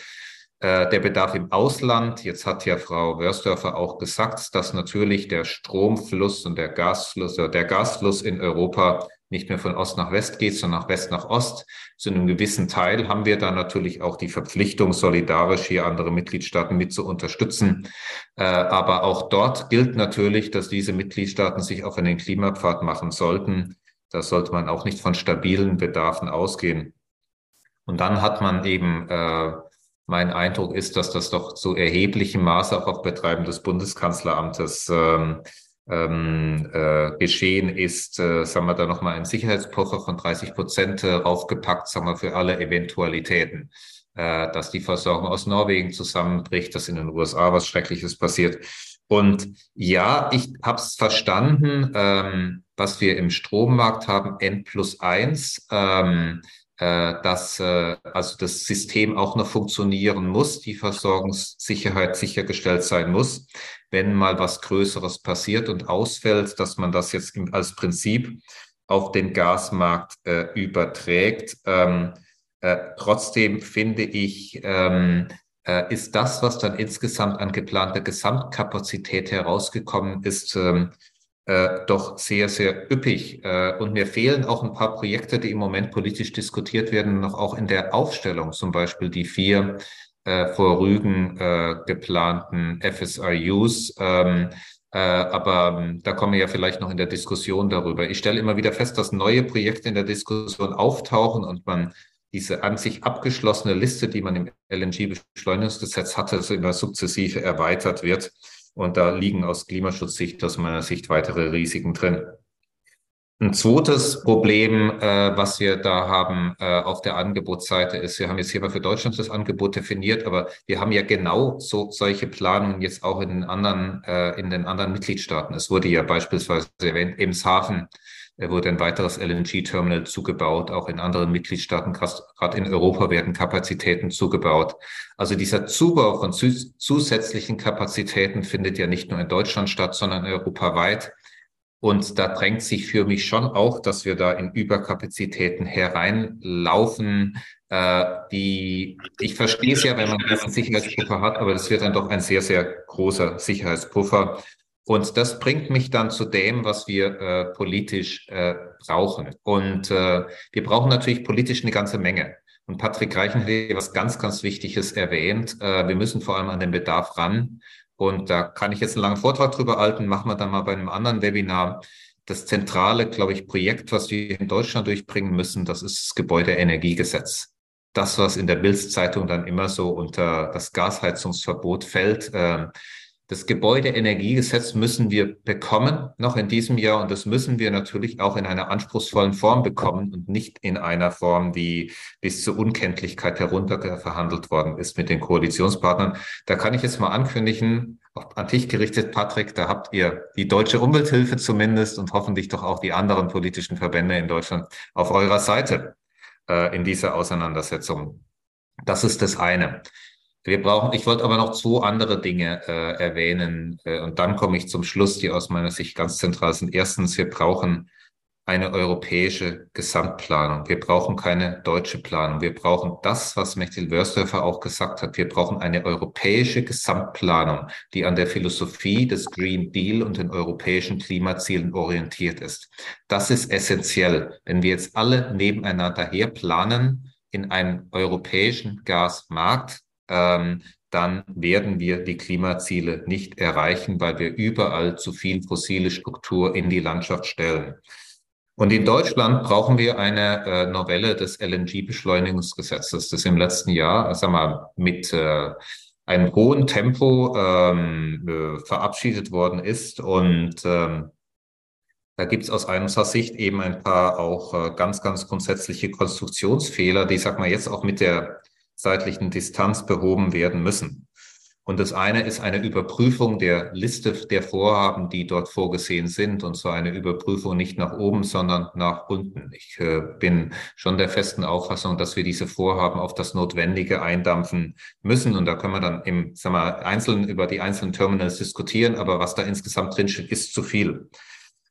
Äh, der Bedarf im Ausland, jetzt hat ja Frau Wörsdörfer auch gesagt, dass natürlich der Stromfluss und der Gasfluss, äh, der Gasfluss in Europa nicht mehr von Ost nach West geht, sondern nach West nach Ost. Zu einem gewissen Teil haben wir da natürlich auch die Verpflichtung, solidarisch hier andere Mitgliedstaaten mit zu unterstützen. Äh, aber auch dort gilt natürlich, dass diese Mitgliedstaaten sich auf einen Klimapfad machen sollten. Da sollte man auch nicht von stabilen Bedarfen ausgehen. Und dann hat man eben, äh, mein Eindruck ist, dass das doch zu erheblichem Maße auch auf Betreiben des Bundeskanzleramtes ähm, ähm, äh, geschehen ist, äh, sagen wir da nochmal ein Sicherheitspuffer von 30 Prozent äh, aufgepackt, sagen wir für alle Eventualitäten, äh, dass die Versorgung aus Norwegen zusammenbricht, dass in den USA was Schreckliches passiert. Und ja, ich habe es verstanden, ähm, was wir im Strommarkt haben, N plus eins. Ähm, äh, dass äh, also das System auch noch funktionieren muss, die Versorgungssicherheit sichergestellt sein muss, wenn mal was Größeres passiert und ausfällt, dass man das jetzt als Prinzip auf den Gasmarkt äh, überträgt. Ähm, äh, trotzdem finde ich, ähm, äh, ist das, was dann insgesamt an geplanter Gesamtkapazität herausgekommen ist, ähm, äh, doch sehr, sehr üppig. Äh, und mir fehlen auch ein paar Projekte, die im Moment politisch diskutiert werden, noch auch in der Aufstellung, zum Beispiel die vier äh, vor Rügen geplanten FSIUs. Ähm, äh, aber ähm, da kommen wir ja vielleicht noch in der Diskussion darüber. Ich stelle immer wieder fest, dass neue Projekte in der Diskussion auftauchen und man diese an sich abgeschlossene Liste, die man im LNG-Beschleunigungsgesetz hatte, immer sukzessive erweitert wird. Und da liegen aus Klimaschutzsicht, aus meiner Sicht, weitere Risiken drin. Ein zweites Problem, äh, was wir da haben äh, auf der Angebotsseite ist, wir haben jetzt hier mal für Deutschland das Angebot definiert, aber wir haben ja genau so solche Planungen jetzt auch in den anderen, äh, in den anderen Mitgliedstaaten. Es wurde ja beispielsweise erwähnt, Emshaven wurde ein weiteres LNG-Terminal zugebaut. Auch in anderen Mitgliedstaaten, gerade in Europa, werden Kapazitäten zugebaut. Also dieser Zubau von zusätzlichen Kapazitäten findet ja nicht nur in Deutschland statt, sondern europaweit. Und da drängt sich für mich schon auch, dass wir da in Überkapazitäten hereinlaufen, äh, die, ich verstehe es ja, wenn man diesen Sicherheitspuffer hat, aber das wird dann doch ein sehr, sehr großer Sicherheitspuffer. Und das bringt mich dann zu dem, was wir äh, politisch äh, brauchen. Und äh, wir brauchen natürlich politisch eine ganze Menge. Und Patrick Reichen hat hier was ganz, ganz Wichtiges erwähnt. Äh, wir müssen vor allem an den Bedarf ran. Und da kann ich jetzt einen langen Vortrag drüber halten, machen wir dann mal bei einem anderen Webinar. Das zentrale, glaube ich, Projekt, was wir in Deutschland durchbringen müssen, das ist das Gebäudeenergiegesetz. Das, was in der Bildzeitung dann immer so unter das Gasheizungsverbot fällt, äh, das Gebäudeenergiegesetz müssen wir bekommen, noch in diesem Jahr. Und das müssen wir natürlich auch in einer anspruchsvollen Form bekommen und nicht in einer Form, die bis zur Unkenntlichkeit herunterverhandelt worden ist mit den Koalitionspartnern. Da kann ich jetzt mal ankündigen, an dich gerichtet, Patrick, da habt ihr die deutsche Umwelthilfe zumindest und hoffentlich doch auch die anderen politischen Verbände in Deutschland auf eurer Seite äh, in dieser Auseinandersetzung. Das ist das eine. Wir brauchen, ich wollte aber noch zwei andere Dinge äh, erwähnen äh, und dann komme ich zum Schluss, die aus meiner Sicht ganz zentral sind. Erstens, wir brauchen eine europäische Gesamtplanung. Wir brauchen keine deutsche Planung. Wir brauchen das, was Mechtil Wörsdorfer auch gesagt hat. Wir brauchen eine europäische Gesamtplanung, die an der Philosophie des Green Deal und den europäischen Klimazielen orientiert ist. Das ist essentiell. Wenn wir jetzt alle nebeneinander her planen in einen europäischen Gasmarkt, ähm, dann werden wir die Klimaziele nicht erreichen, weil wir überall zu viel fossile Struktur in die Landschaft stellen. Und in Deutschland brauchen wir eine äh, Novelle des LNG-Beschleunigungsgesetzes, das im letzten Jahr, sag mal, mit äh, einem hohen Tempo ähm, äh, verabschiedet worden ist. Und ähm, da gibt es aus unserer Sicht eben ein paar auch äh, ganz, ganz grundsätzliche Konstruktionsfehler, die, sag mal, jetzt auch mit der zeitlichen Distanz behoben werden müssen. Und das eine ist eine Überprüfung der Liste der Vorhaben, die dort vorgesehen sind, und zwar eine Überprüfung nicht nach oben, sondern nach unten. Ich äh, bin schon der festen Auffassung, dass wir diese Vorhaben auf das Notwendige eindampfen müssen. Und da können wir dann im, sag mal, einzeln über die einzelnen Terminals diskutieren, aber was da insgesamt drinsteht, ist zu viel.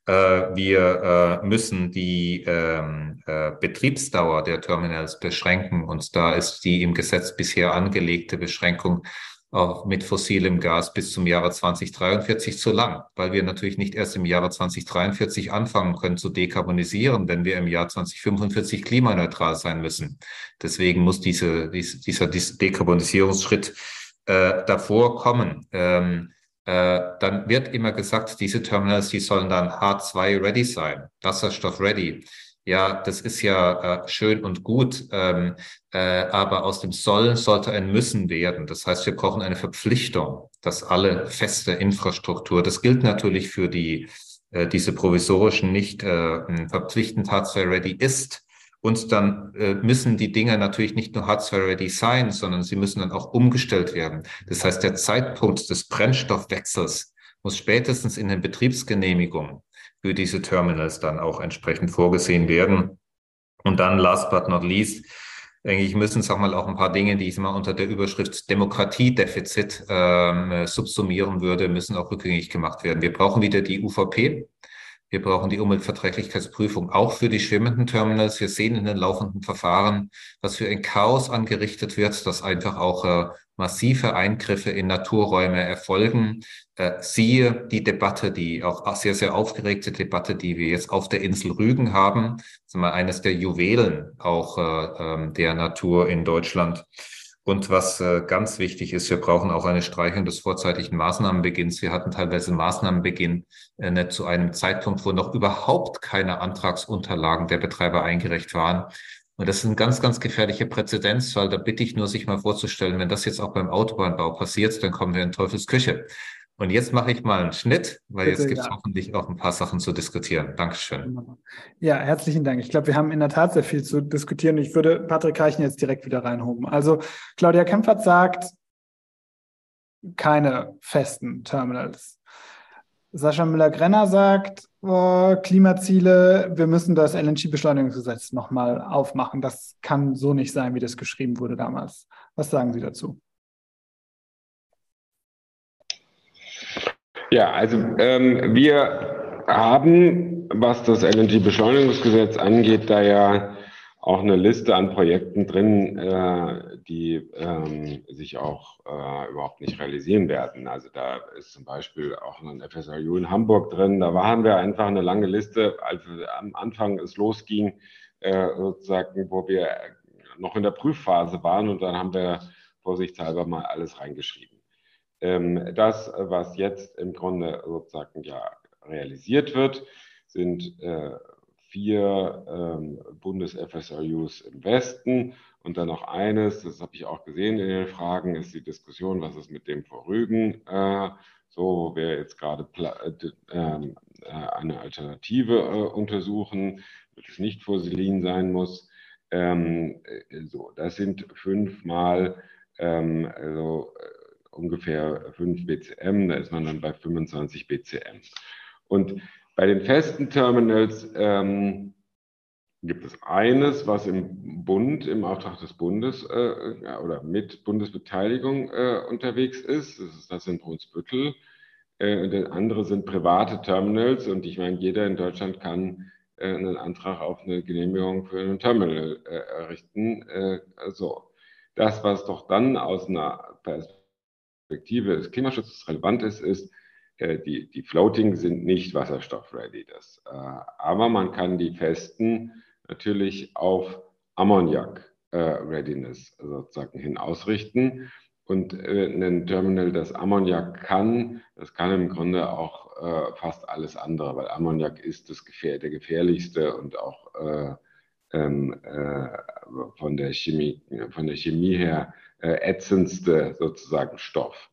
Äh, wir äh, müssen die ähm, äh, Betriebsdauer der Terminals beschränken. Und da ist die im Gesetz bisher angelegte Beschränkung auch mit fossilem Gas bis zum Jahre 2043 zu lang, weil wir natürlich nicht erst im Jahre 2043 anfangen können zu dekarbonisieren, wenn wir im Jahr 2045 klimaneutral sein müssen. Deswegen muss diese, dieser, Dekarbonisierungsschritt davor kommen. Ähm, äh, dann wird immer gesagt, diese Terminals, die sollen dann H2-ready sein, Wasserstoff-ready. Ja, das ist ja äh, schön und gut, ähm, äh, aber aus dem Sollen sollte ein Müssen werden. Das heißt, wir brauchen eine Verpflichtung, dass alle feste Infrastruktur, das gilt natürlich für die äh, diese provisorischen nicht äh, verpflichtend H2-ready ist, und dann äh, müssen die Dinger natürlich nicht nur Hardware-ready sein, sondern sie müssen dann auch umgestellt werden. Das heißt, der Zeitpunkt des Brennstoffwechsels muss spätestens in den Betriebsgenehmigungen für diese Terminals dann auch entsprechend vorgesehen werden. Und dann, last but not least, denke ich, müssen, sag mal, auch ein paar Dinge, die ich mal unter der Überschrift Demokratiedefizit ähm, subsumieren würde, müssen auch rückgängig gemacht werden. Wir brauchen wieder die UVP. Wir brauchen die Umweltverträglichkeitsprüfung auch für die schwimmenden Terminals. Wir sehen in den laufenden Verfahren, was für ein Chaos angerichtet wird, dass einfach auch äh, massive Eingriffe in Naturräume erfolgen. Äh, siehe die Debatte, die auch sehr, sehr aufgeregte Debatte, die wir jetzt auf der Insel Rügen haben. Das ist mal eines der Juwelen auch äh, ähm, der Natur in Deutschland. Und was äh, ganz wichtig ist, wir brauchen auch eine Streichung des vorzeitigen Maßnahmenbeginns. Wir hatten teilweise Maßnahmenbeginn äh, nicht zu einem Zeitpunkt, wo noch überhaupt keine Antragsunterlagen der Betreiber eingereicht waren. Und das ist ein ganz, ganz gefährlicher Präzedenzfall. Da bitte ich nur, sich mal vorzustellen, wenn das jetzt auch beim Autobahnbau passiert, dann kommen wir in Teufelsküche. Und jetzt mache ich mal einen Schnitt, weil Bitte, jetzt gibt es ja. hoffentlich auch ein paar Sachen zu diskutieren. Dankeschön. Ja, herzlichen Dank. Ich glaube, wir haben in der Tat sehr viel zu diskutieren. Ich würde Patrick Reichen jetzt direkt wieder reinhoben. Also Claudia Kempfert sagt, keine festen Terminals. Sascha Müller-Grenner sagt, oh, Klimaziele, wir müssen das LNG-Beschleunigungsgesetz nochmal aufmachen. Das kann so nicht sein, wie das geschrieben wurde damals. Was sagen Sie dazu? Ja, also ähm, wir haben, was das LNG-Beschleunigungsgesetz angeht, da ja auch eine Liste an Projekten drin, äh, die ähm, sich auch äh, überhaupt nicht realisieren werden. Also da ist zum Beispiel auch ein FSRU in Hamburg drin. Da waren wir einfach eine lange Liste, als am Anfang es losging, äh, sozusagen, wo wir noch in der Prüfphase waren und dann haben wir vorsichtshalber mal alles reingeschrieben. Ähm, das, was jetzt im Grunde sozusagen ja realisiert wird, sind äh, vier ähm, Bundes-FSRUs im Westen und dann noch eines, das habe ich auch gesehen in den Fragen, ist die Diskussion, was ist mit dem vor Rügen, äh, so wo wir jetzt gerade äh, ähm, äh, eine Alternative äh, untersuchen, es nicht vor Selin sein muss. Ähm, äh, so, das sind fünfmal ähm, also, ungefähr 5 BCM, da ist man dann bei 25 BCM. Und bei den festen Terminals ähm, gibt es eines, was im Bund, im Auftrag des Bundes äh, oder mit Bundesbeteiligung äh, unterwegs ist. Das ist das in Brunsbüttel. Äh, und andere sind private Terminals. Und ich meine, jeder in Deutschland kann äh, einen Antrag auf eine Genehmigung für ein Terminal äh, errichten. Äh, also das, was doch dann aus einer Perspektive Perspektive des Klimaschutzes relevant ist, ist, äh, die, die Floating sind nicht wasserstoff-ready. Das, äh, aber man kann die festen natürlich auf Ammoniak-Readiness äh, sozusagen hin ausrichten. Und ein Terminal, das Ammoniak kann, das kann im Grunde auch fast alles andere, weil Ammoniak ist das der gefährlichste und auch äh, ähm, von, der Chemie, von der Chemie her äh, ätzendste sozusagen Stoff.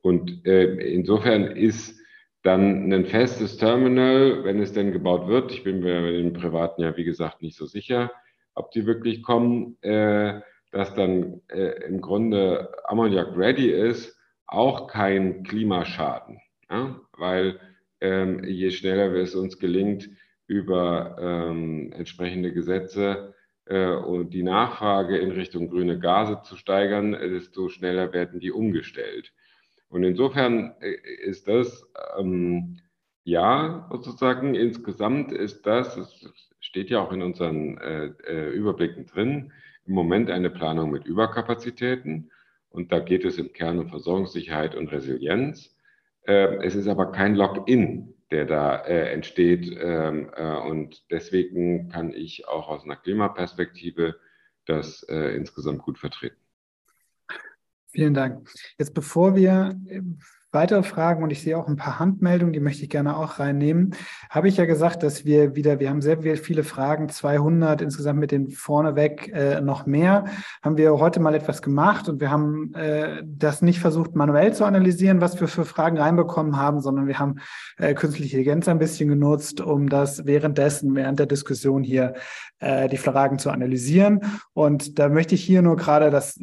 Und äh, insofern ist dann ein festes Terminal, wenn es denn gebaut wird, ich bin mir mit den Privaten ja wie gesagt nicht so sicher, ob die wirklich kommen, äh, dass dann äh, im Grunde Ammoniak ready ist, auch kein Klimaschaden. Ja? Weil ähm, je schneller es uns gelingt, über ähm, entsprechende Gesetze äh, und die Nachfrage in Richtung grüne Gase zu steigern, desto schneller werden die umgestellt. Und insofern äh, ist das, ähm, ja, sozusagen, insgesamt ist das, es steht ja auch in unseren äh, äh, Überblicken drin, im Moment eine Planung mit Überkapazitäten. Und da geht es im Kern um Versorgungssicherheit und Resilienz. Äh, es ist aber kein Lock-in der da äh, entsteht. Ähm, äh, und deswegen kann ich auch aus einer Klimaperspektive das äh, insgesamt gut vertreten. Vielen Dank. Jetzt bevor wir weitere Fragen und ich sehe auch ein paar Handmeldungen, die möchte ich gerne auch reinnehmen. Habe ich ja gesagt, dass wir wieder, wir haben sehr viele Fragen, 200 insgesamt mit den vorneweg äh, noch mehr. Haben wir heute mal etwas gemacht und wir haben äh, das nicht versucht manuell zu analysieren, was wir für Fragen reinbekommen haben, sondern wir haben äh, künstliche Intelligenz ein bisschen genutzt, um das währenddessen, während der Diskussion hier äh, die Fragen zu analysieren. Und da möchte ich hier nur gerade das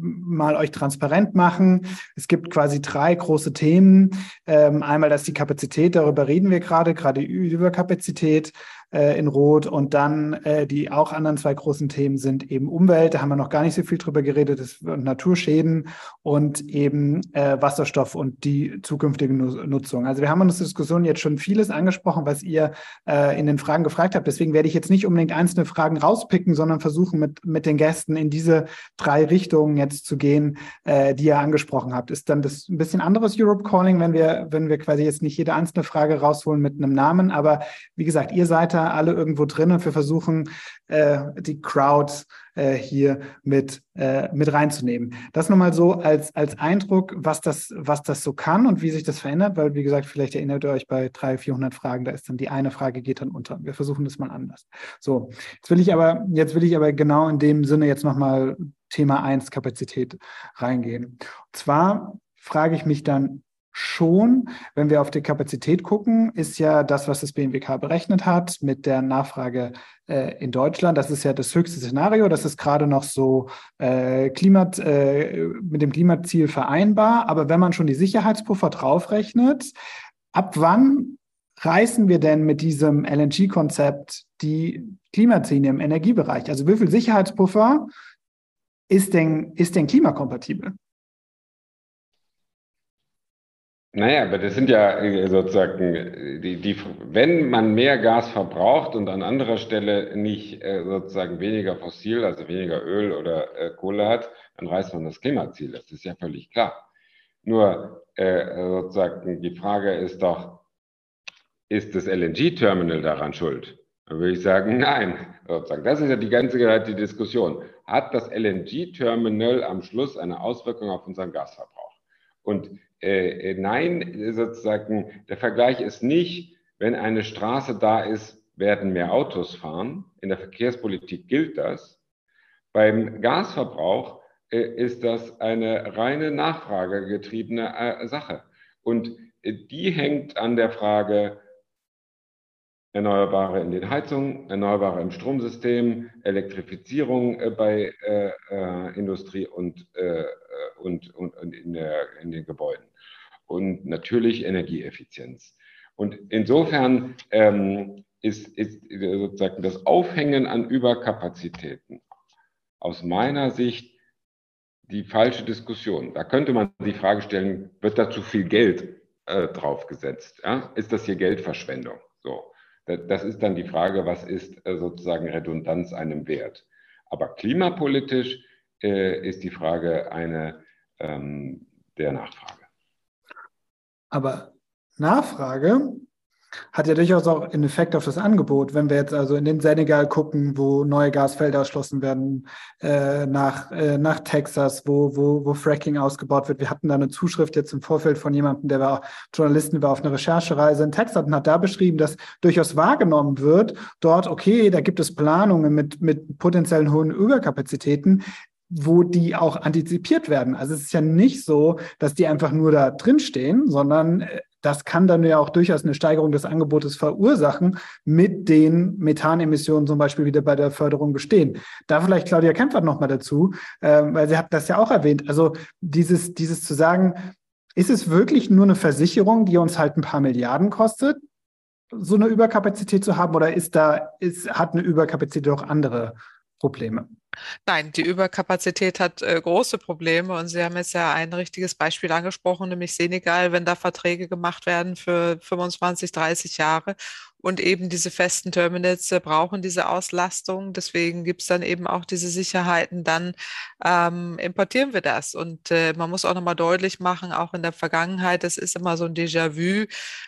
mal euch transparent machen. Es gibt quasi drei große Themen. Ähm, einmal, dass die Kapazität, darüber reden wir gerade, gerade die Überkapazität äh, in Rot. Und dann äh, die auch anderen zwei großen Themen sind eben Umwelt, da haben wir noch gar nicht so viel drüber geredet, das, Naturschäden und eben äh, Wasserstoff und die zukünftige Nutzung. Also wir haben in der Diskussion jetzt schon vieles angesprochen, was ihr äh, in den Fragen gefragt habt. Deswegen werde ich jetzt nicht unbedingt einzelne Fragen rauspicken, sondern versuchen mit, mit den Gästen in diese drei Richtungen jetzt zu gehen, äh, die ihr angesprochen habt. Ist dann das ein bisschen anderes Europe Calling, wenn wir, wenn wir quasi jetzt nicht jede einzelne Frage rausholen mit einem Namen. Aber wie gesagt, ihr seid da alle irgendwo drin und wir versuchen, äh, die Crowd äh, hier mit, äh, mit reinzunehmen. Das nochmal so als, als Eindruck, was das, was das so kann und wie sich das verändert, weil, wie gesagt, vielleicht erinnert ihr euch bei 300, 400 Fragen, da ist dann die eine Frage geht dann unter. Wir versuchen das mal anders. So, jetzt will ich aber, jetzt will ich aber genau in dem Sinne jetzt nochmal Thema 1 Kapazität reingehen. Und zwar frage ich mich dann schon. Wenn wir auf die Kapazität gucken, ist ja das, was das BMWK berechnet hat mit der Nachfrage äh, in Deutschland, das ist ja das höchste Szenario. Das ist gerade noch so äh, Klimat, äh, mit dem Klimaziel vereinbar. Aber wenn man schon die Sicherheitspuffer draufrechnet, ab wann reißen wir denn mit diesem LNG-Konzept die Klimaziele im Energiebereich? Also wie viel Sicherheitspuffer ist denn, ist denn klimakompatibel? Naja, aber das sind ja äh, sozusagen, äh, die, die, wenn man mehr Gas verbraucht und an anderer Stelle nicht äh, sozusagen weniger fossil, also weniger Öl oder Kohle hat, dann reißt man das Klimaziel. Das ist ja völlig klar. Nur äh, sozusagen die Frage ist doch, ist das LNG-Terminal daran schuld? Dann würde ich sagen, nein. Sozusagen. Das ist ja die ganze die Diskussion. Hat das LNG-Terminal am Schluss eine Auswirkung auf unseren Gasverbrauch? Und äh, äh, nein, sozusagen, der Vergleich ist nicht, wenn eine Straße da ist, werden mehr Autos fahren. In der Verkehrspolitik gilt das. Beim Gasverbrauch äh, ist das eine reine nachfragegetriebene äh, Sache. Und äh, die hängt an der Frage, Erneuerbare in den Heizungen, Erneuerbare im Stromsystem, Elektrifizierung äh, bei äh, äh, Industrie und, und, und, und in, der, in den Gebäuden und natürlich Energieeffizienz. Und insofern ähm, ist, ist sozusagen das Aufhängen an Überkapazitäten aus meiner Sicht die falsche Diskussion. Da könnte man die Frage stellen, wird da zu viel Geld äh, draufgesetzt? Ja? Ist das hier Geldverschwendung? So. Das ist dann die Frage, was ist äh, sozusagen Redundanz einem Wert? Aber klimapolitisch äh, ist die Frage eine ähm, der Nachfrage. Aber Nachfrage hat ja durchaus auch einen Effekt auf das Angebot. Wenn wir jetzt also in den Senegal gucken, wo neue Gasfelder erschlossen werden, äh, nach, äh, nach Texas, wo, wo, wo Fracking ausgebaut wird. Wir hatten da eine Zuschrift jetzt im Vorfeld von jemandem, der war Journalisten, war auf einer Recherchereise in Texas und hat da beschrieben, dass durchaus wahrgenommen wird, dort, okay, da gibt es Planungen mit, mit potenziellen hohen Überkapazitäten wo die auch antizipiert werden. Also es ist ja nicht so, dass die einfach nur da drinstehen, sondern äh, das kann dann ja auch durchaus eine Steigerung des Angebotes verursachen, mit den Methanemissionen zum Beispiel wieder bei der Förderung bestehen. Da vielleicht Claudia Kempfert nochmal dazu, äh, weil sie hat das ja auch erwähnt. Also dieses, dieses zu sagen, ist es wirklich nur eine Versicherung, die uns halt ein paar Milliarden kostet, so eine Überkapazität zu haben, oder ist da, ist, hat eine Überkapazität auch andere Probleme? Nein, die Überkapazität hat äh, große Probleme und Sie haben jetzt ja ein richtiges Beispiel angesprochen, nämlich Senegal, wenn da Verträge gemacht werden für 25, 30 Jahre und eben diese festen Terminals äh, brauchen diese Auslastung. Deswegen gibt es dann eben auch diese Sicherheiten. Dann ähm, importieren wir das. Und äh, man muss auch nochmal deutlich machen, auch in der Vergangenheit, das ist immer so ein Déjà-vu.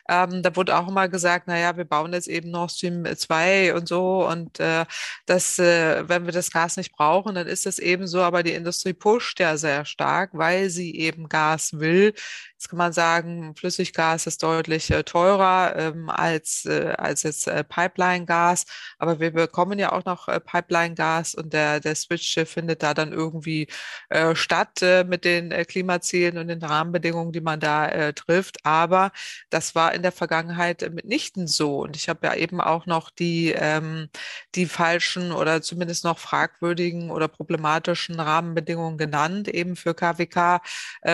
Ähm, da wurde auch immer gesagt, naja, wir bauen jetzt eben Nord Stream 2 und so. Und äh, das, äh, wenn wir das Gas nicht brauchen, dann ist das eben so. Aber die Industrie pusht ja sehr stark, weil sie eben Gas will. Jetzt kann man sagen, Flüssiggas ist deutlich äh, teurer ähm, als, äh, als jetzt äh, Pipeline-Gas, aber wir bekommen ja auch noch äh, Pipeline-Gas und der, der Switch äh, findet da dann irgendwie äh, statt mit den Klimazielen und den Rahmenbedingungen, die man da trifft. Aber das war in der Vergangenheit mitnichten so. Und ich habe ja eben auch noch die, ähm, die falschen oder zumindest noch fragwürdigen oder problematischen Rahmenbedingungen genannt, eben für KWK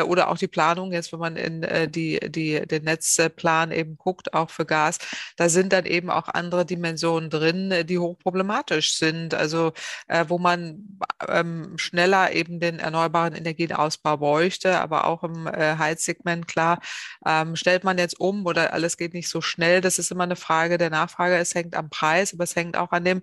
oder auch die Planung jetzt, wenn man in äh, die, die, den Netzplan eben guckt, auch für Gas, da sind dann eben auch andere Dimensionen drin, äh, die hochproblematisch sind. Also äh, wo man ähm, schneller eben den erneuerbaren Energienausbau bräuchte, aber auch im äh, Heizsegment, klar, ähm, stellt man jetzt um oder alles geht nicht so schnell. Das ist immer eine Frage der Nachfrage. Es hängt am Preis, aber es hängt auch an dem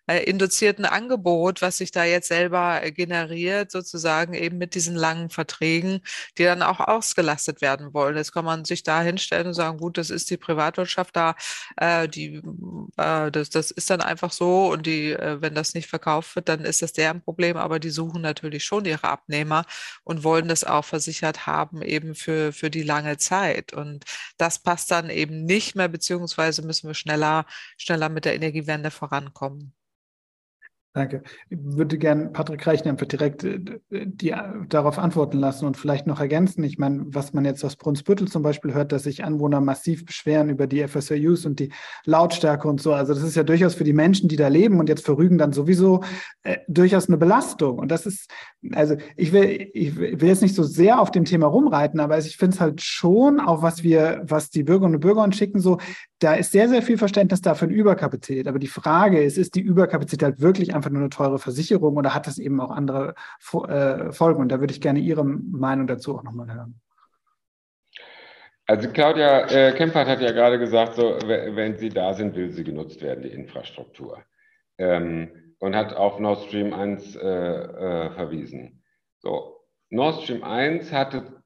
äh, induzierten Angebot, was sich da jetzt selber äh, generiert, sozusagen eben mit diesen langen Verträgen, die dann auch ausgelastet werden wollen. Jetzt kann man sich da hinstellen und sagen, gut, das ist die Privatwirtschaft da, äh, die, äh, das, das ist dann einfach so und die, äh, wenn das nicht verkauft wird, dann ist das deren Problem, aber die suchen natürlich schon ihre Abnehmer und wollen das auch versichert haben, eben für, für die lange Zeit. Und das passt dann eben nicht mehr, beziehungsweise müssen wir schneller, schneller mit der Energiewende vorankommen. Danke. Ich würde gerne Patrick Reichen einfach direkt äh, die, darauf antworten lassen und vielleicht noch ergänzen. Ich meine, was man jetzt aus Brunsbüttel zum Beispiel hört, dass sich Anwohner massiv beschweren über die FSRUs und die Lautstärke und so. Also das ist ja durchaus für die Menschen, die da leben und jetzt für Rügen dann sowieso äh, durchaus eine Belastung. Und das ist, also ich will, ich will jetzt nicht so sehr auf dem Thema rumreiten, aber ich finde es halt schon, auch was wir, was die Bürgerinnen und Bürger uns schicken, so, da ist sehr, sehr viel Verständnis da für eine Überkapazität. Aber die Frage ist, ist die Überkapazität halt wirklich einfach nur eine teure Versicherung oder hat das eben auch andere äh, Folgen? Und da würde ich gerne Ihre Meinung dazu auch nochmal hören. Also Claudia äh, Kempert hat ja gerade gesagt, so, wenn sie da sind, will sie genutzt werden, die Infrastruktur. Ähm, und hat auf Nord Stream 1 äh, äh, verwiesen. So, Nord Stream 1 hatte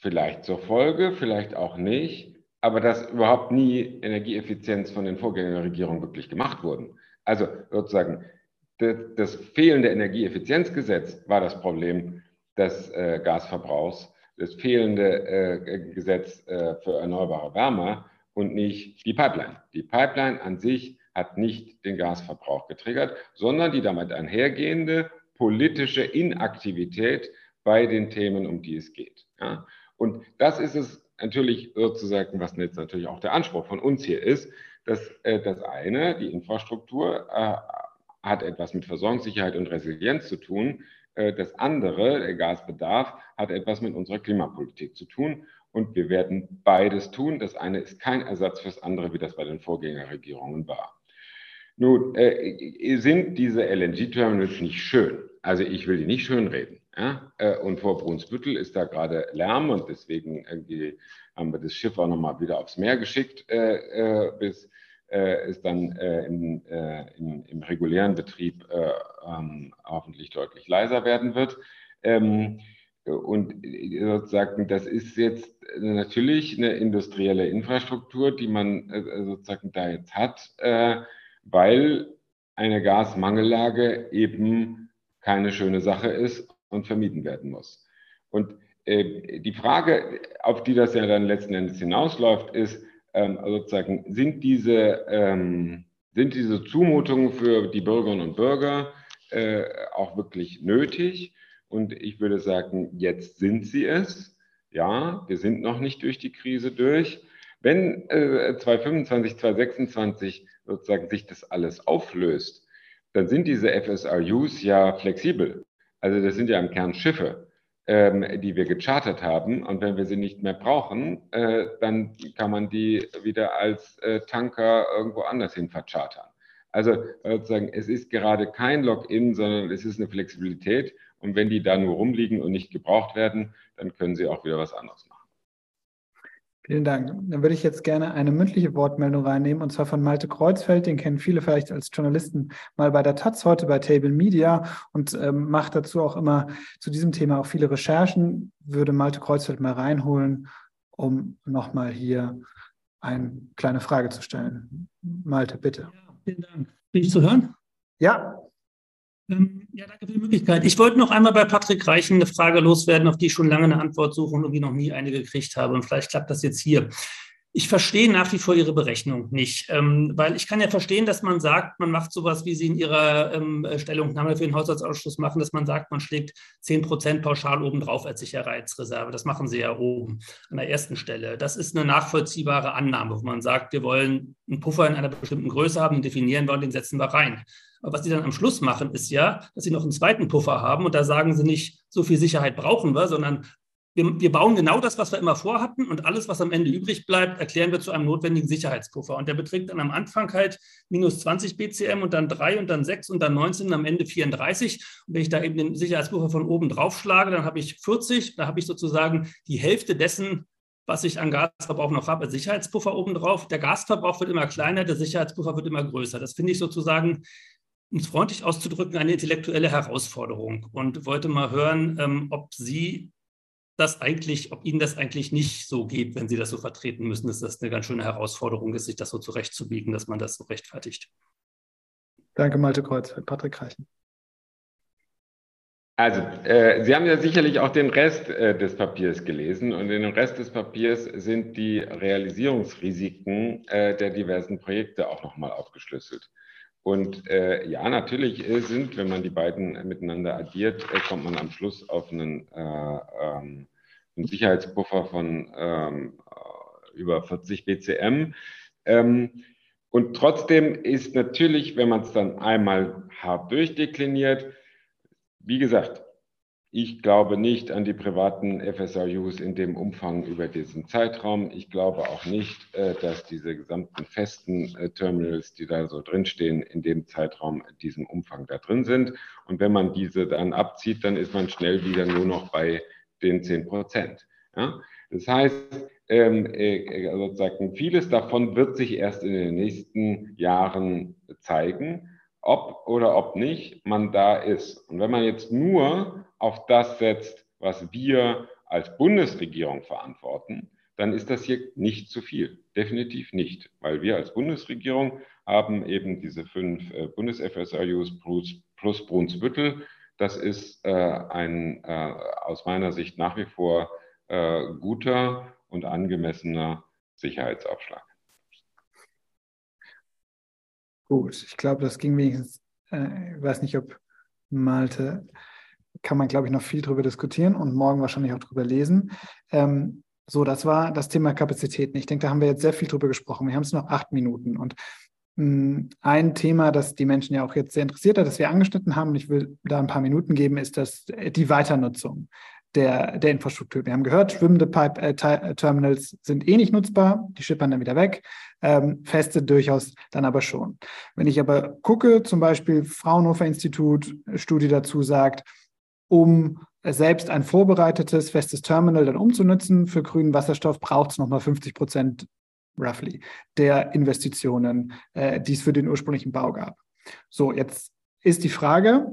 vielleicht zur Folge, vielleicht auch nicht, aber dass überhaupt nie Energieeffizienz von den Vorgängerregierungen wirklich gemacht wurden. Also sozusagen das fehlende Energieeffizienzgesetz war das Problem des äh, Gasverbrauchs, das fehlende äh, Gesetz äh, für erneuerbare Wärme und nicht die Pipeline. Die Pipeline an sich hat nicht den Gasverbrauch getriggert, sondern die damit einhergehende politische Inaktivität bei den Themen, um die es geht. Ja? Und das ist es natürlich sozusagen, was jetzt natürlich auch der Anspruch von uns hier ist, dass äh, das eine, die Infrastruktur, äh, hat etwas mit Versorgungssicherheit und Resilienz zu tun. Äh, das andere, der Gasbedarf, hat etwas mit unserer Klimapolitik zu tun. Und wir werden beides tun. Das eine ist kein Ersatz fürs andere, wie das bei den Vorgängerregierungen war. Nun, äh, sind diese LNG-Terminals nicht schön? Also ich will die nicht schönreden. Ja? Äh, und vor Brunsbüttel ist da gerade Lärm und deswegen haben wir das Schiff auch nochmal wieder aufs Meer geschickt, äh, äh, bis es dann im, im, im, regulären Betrieb ähm, hoffentlich deutlich leiser werden wird. Ähm, und sozusagen, das ist jetzt natürlich eine industrielle Infrastruktur, die man sozusagen da jetzt hat, weil eine Gasmangellage eben keine schöne Sache ist und vermieden werden muss. Und äh, die Frage, auf die das ja dann letzten Endes hinausläuft, ist ähm, also sozusagen, sind diese, ähm, sind diese Zumutungen für die Bürgerinnen und Bürger äh, auch wirklich nötig? Und ich würde sagen, jetzt sind sie es. Ja, wir sind noch nicht durch die Krise durch. Wenn äh, 2025, 2026 sozusagen sich das alles auflöst, dann sind diese FSRUs ja flexibel. Also das sind ja im Kern Schiffe, ähm, die wir gechartert haben. Und wenn wir sie nicht mehr brauchen, äh, dann kann man die wieder als äh, Tanker irgendwo anders hin verchartern. Also sozusagen, es ist gerade kein Login, sondern es ist eine Flexibilität. Und wenn die da nur rumliegen und nicht gebraucht werden, dann können sie auch wieder was anderes machen. Vielen Dank. Dann würde ich jetzt gerne eine mündliche Wortmeldung reinnehmen, und zwar von Malte Kreuzfeld. Den kennen viele vielleicht als Journalisten mal bei der Taz, heute bei Table Media und ähm, macht dazu auch immer zu diesem Thema auch viele Recherchen. Würde Malte Kreuzfeld mal reinholen, um nochmal hier eine kleine Frage zu stellen. Malte, bitte. Ja, vielen Dank. Bin ich zu hören? Ja. Ähm, ja, danke für die Möglichkeit. Ich wollte noch einmal bei Patrick Reichen eine Frage loswerden, auf die ich schon lange eine Antwort suche und irgendwie noch nie eine gekriegt habe. Und vielleicht klappt das jetzt hier. Ich verstehe nach wie vor Ihre Berechnung nicht, ähm, weil ich kann ja verstehen, dass man sagt, man macht sowas, wie Sie in Ihrer ähm, Stellungnahme für den Haushaltsausschuss machen, dass man sagt, man schlägt 10 Prozent pauschal obendrauf als Sicherheitsreserve. Das machen Sie ja oben an der ersten Stelle. Das ist eine nachvollziehbare Annahme, wo man sagt, wir wollen einen Puffer in einer bestimmten Größe haben, definieren wir und den setzen wir rein. Aber was sie dann am Schluss machen, ist ja, dass sie noch einen zweiten Puffer haben und da sagen sie nicht, so viel Sicherheit brauchen wir, sondern wir, wir, bauen genau das, was wir immer vorhatten und alles, was am Ende übrig bleibt, erklären wir zu einem notwendigen Sicherheitspuffer. Und der beträgt dann am Anfang halt minus 20 BCM und dann 3 und dann 6 und dann 19 und am Ende 34. Und wenn ich da eben den Sicherheitspuffer von oben drauf schlage, dann habe ich 40, da habe ich sozusagen die Hälfte dessen, was ich an Gasverbrauch noch habe, als Sicherheitspuffer obendrauf. Der Gasverbrauch wird immer kleiner, der Sicherheitspuffer wird immer größer. Das finde ich sozusagen um es freundlich auszudrücken, eine intellektuelle Herausforderung und wollte mal hören, ähm, ob Sie das eigentlich, ob Ihnen das eigentlich nicht so geht, wenn Sie das so vertreten müssen, dass das eine ganz schöne Herausforderung ist, sich das so zurechtzubiegen, dass man das so rechtfertigt. Danke, Malte Kreuz, Patrick Reichen. Also, äh, Sie haben ja sicherlich auch den Rest äh, des Papiers gelesen und in dem Rest des Papiers sind die Realisierungsrisiken äh, der diversen Projekte auch nochmal aufgeschlüsselt. Und äh, ja, natürlich äh, sind, wenn man die beiden miteinander addiert, äh, kommt man am Schluss auf einen, äh, ähm, einen Sicherheitspuffer von ähm, über 40 BCM. Ähm, und trotzdem ist natürlich, wenn man es dann einmal hart durchdekliniert, wie gesagt, ich glaube nicht an die privaten FSRUs in dem Umfang über diesen Zeitraum. Ich glaube auch nicht, äh, dass diese gesamten festen äh, Terminals, die da so drinstehen, in dem Zeitraum diesem Umfang da drin sind. Und wenn man diese dann abzieht, dann ist man schnell wieder nur noch bei den 10 Prozent. Ja? Das heißt, ähm, äh, sozusagen vieles davon wird sich erst in den nächsten Jahren zeigen, ob oder ob nicht man da ist. Und wenn man jetzt nur auf das setzt, was wir als Bundesregierung verantworten, dann ist das hier nicht zu viel. Definitiv nicht, weil wir als Bundesregierung haben eben diese fünf äh, Bundes-FSRUs plus, plus Brunsbüttel. Das ist äh, ein äh, aus meiner Sicht nach wie vor äh, guter und angemessener Sicherheitsaufschlag. Gut, ich glaube, das ging wenigstens, äh, ich weiß nicht, ob Malte kann man, glaube ich, noch viel darüber diskutieren und morgen wahrscheinlich auch darüber lesen. Ähm, so, das war das Thema Kapazitäten. Ich denke, da haben wir jetzt sehr viel drüber gesprochen. Wir haben es noch acht Minuten. Und mh, hm, ein Thema, das die Menschen ja auch jetzt sehr interessiert hat, das wir angeschnitten haben, und ich will da ein paar Minuten geben, ist das, äh, die Weiternutzung der, der Infrastruktur. Wir haben gehört, schwimmende Pipe-Terminals äh, sind eh nicht nutzbar, die schippern dann wieder weg, ähm, feste durchaus dann aber schon. Wenn ich aber gucke, zum Beispiel Fraunhofer Institut, Studie dazu sagt, um selbst ein vorbereitetes festes Terminal dann umzunutzen für grünen Wasserstoff, braucht es nochmal 50 Prozent roughly der Investitionen, äh, die es für den ursprünglichen Bau gab. So, jetzt ist die Frage,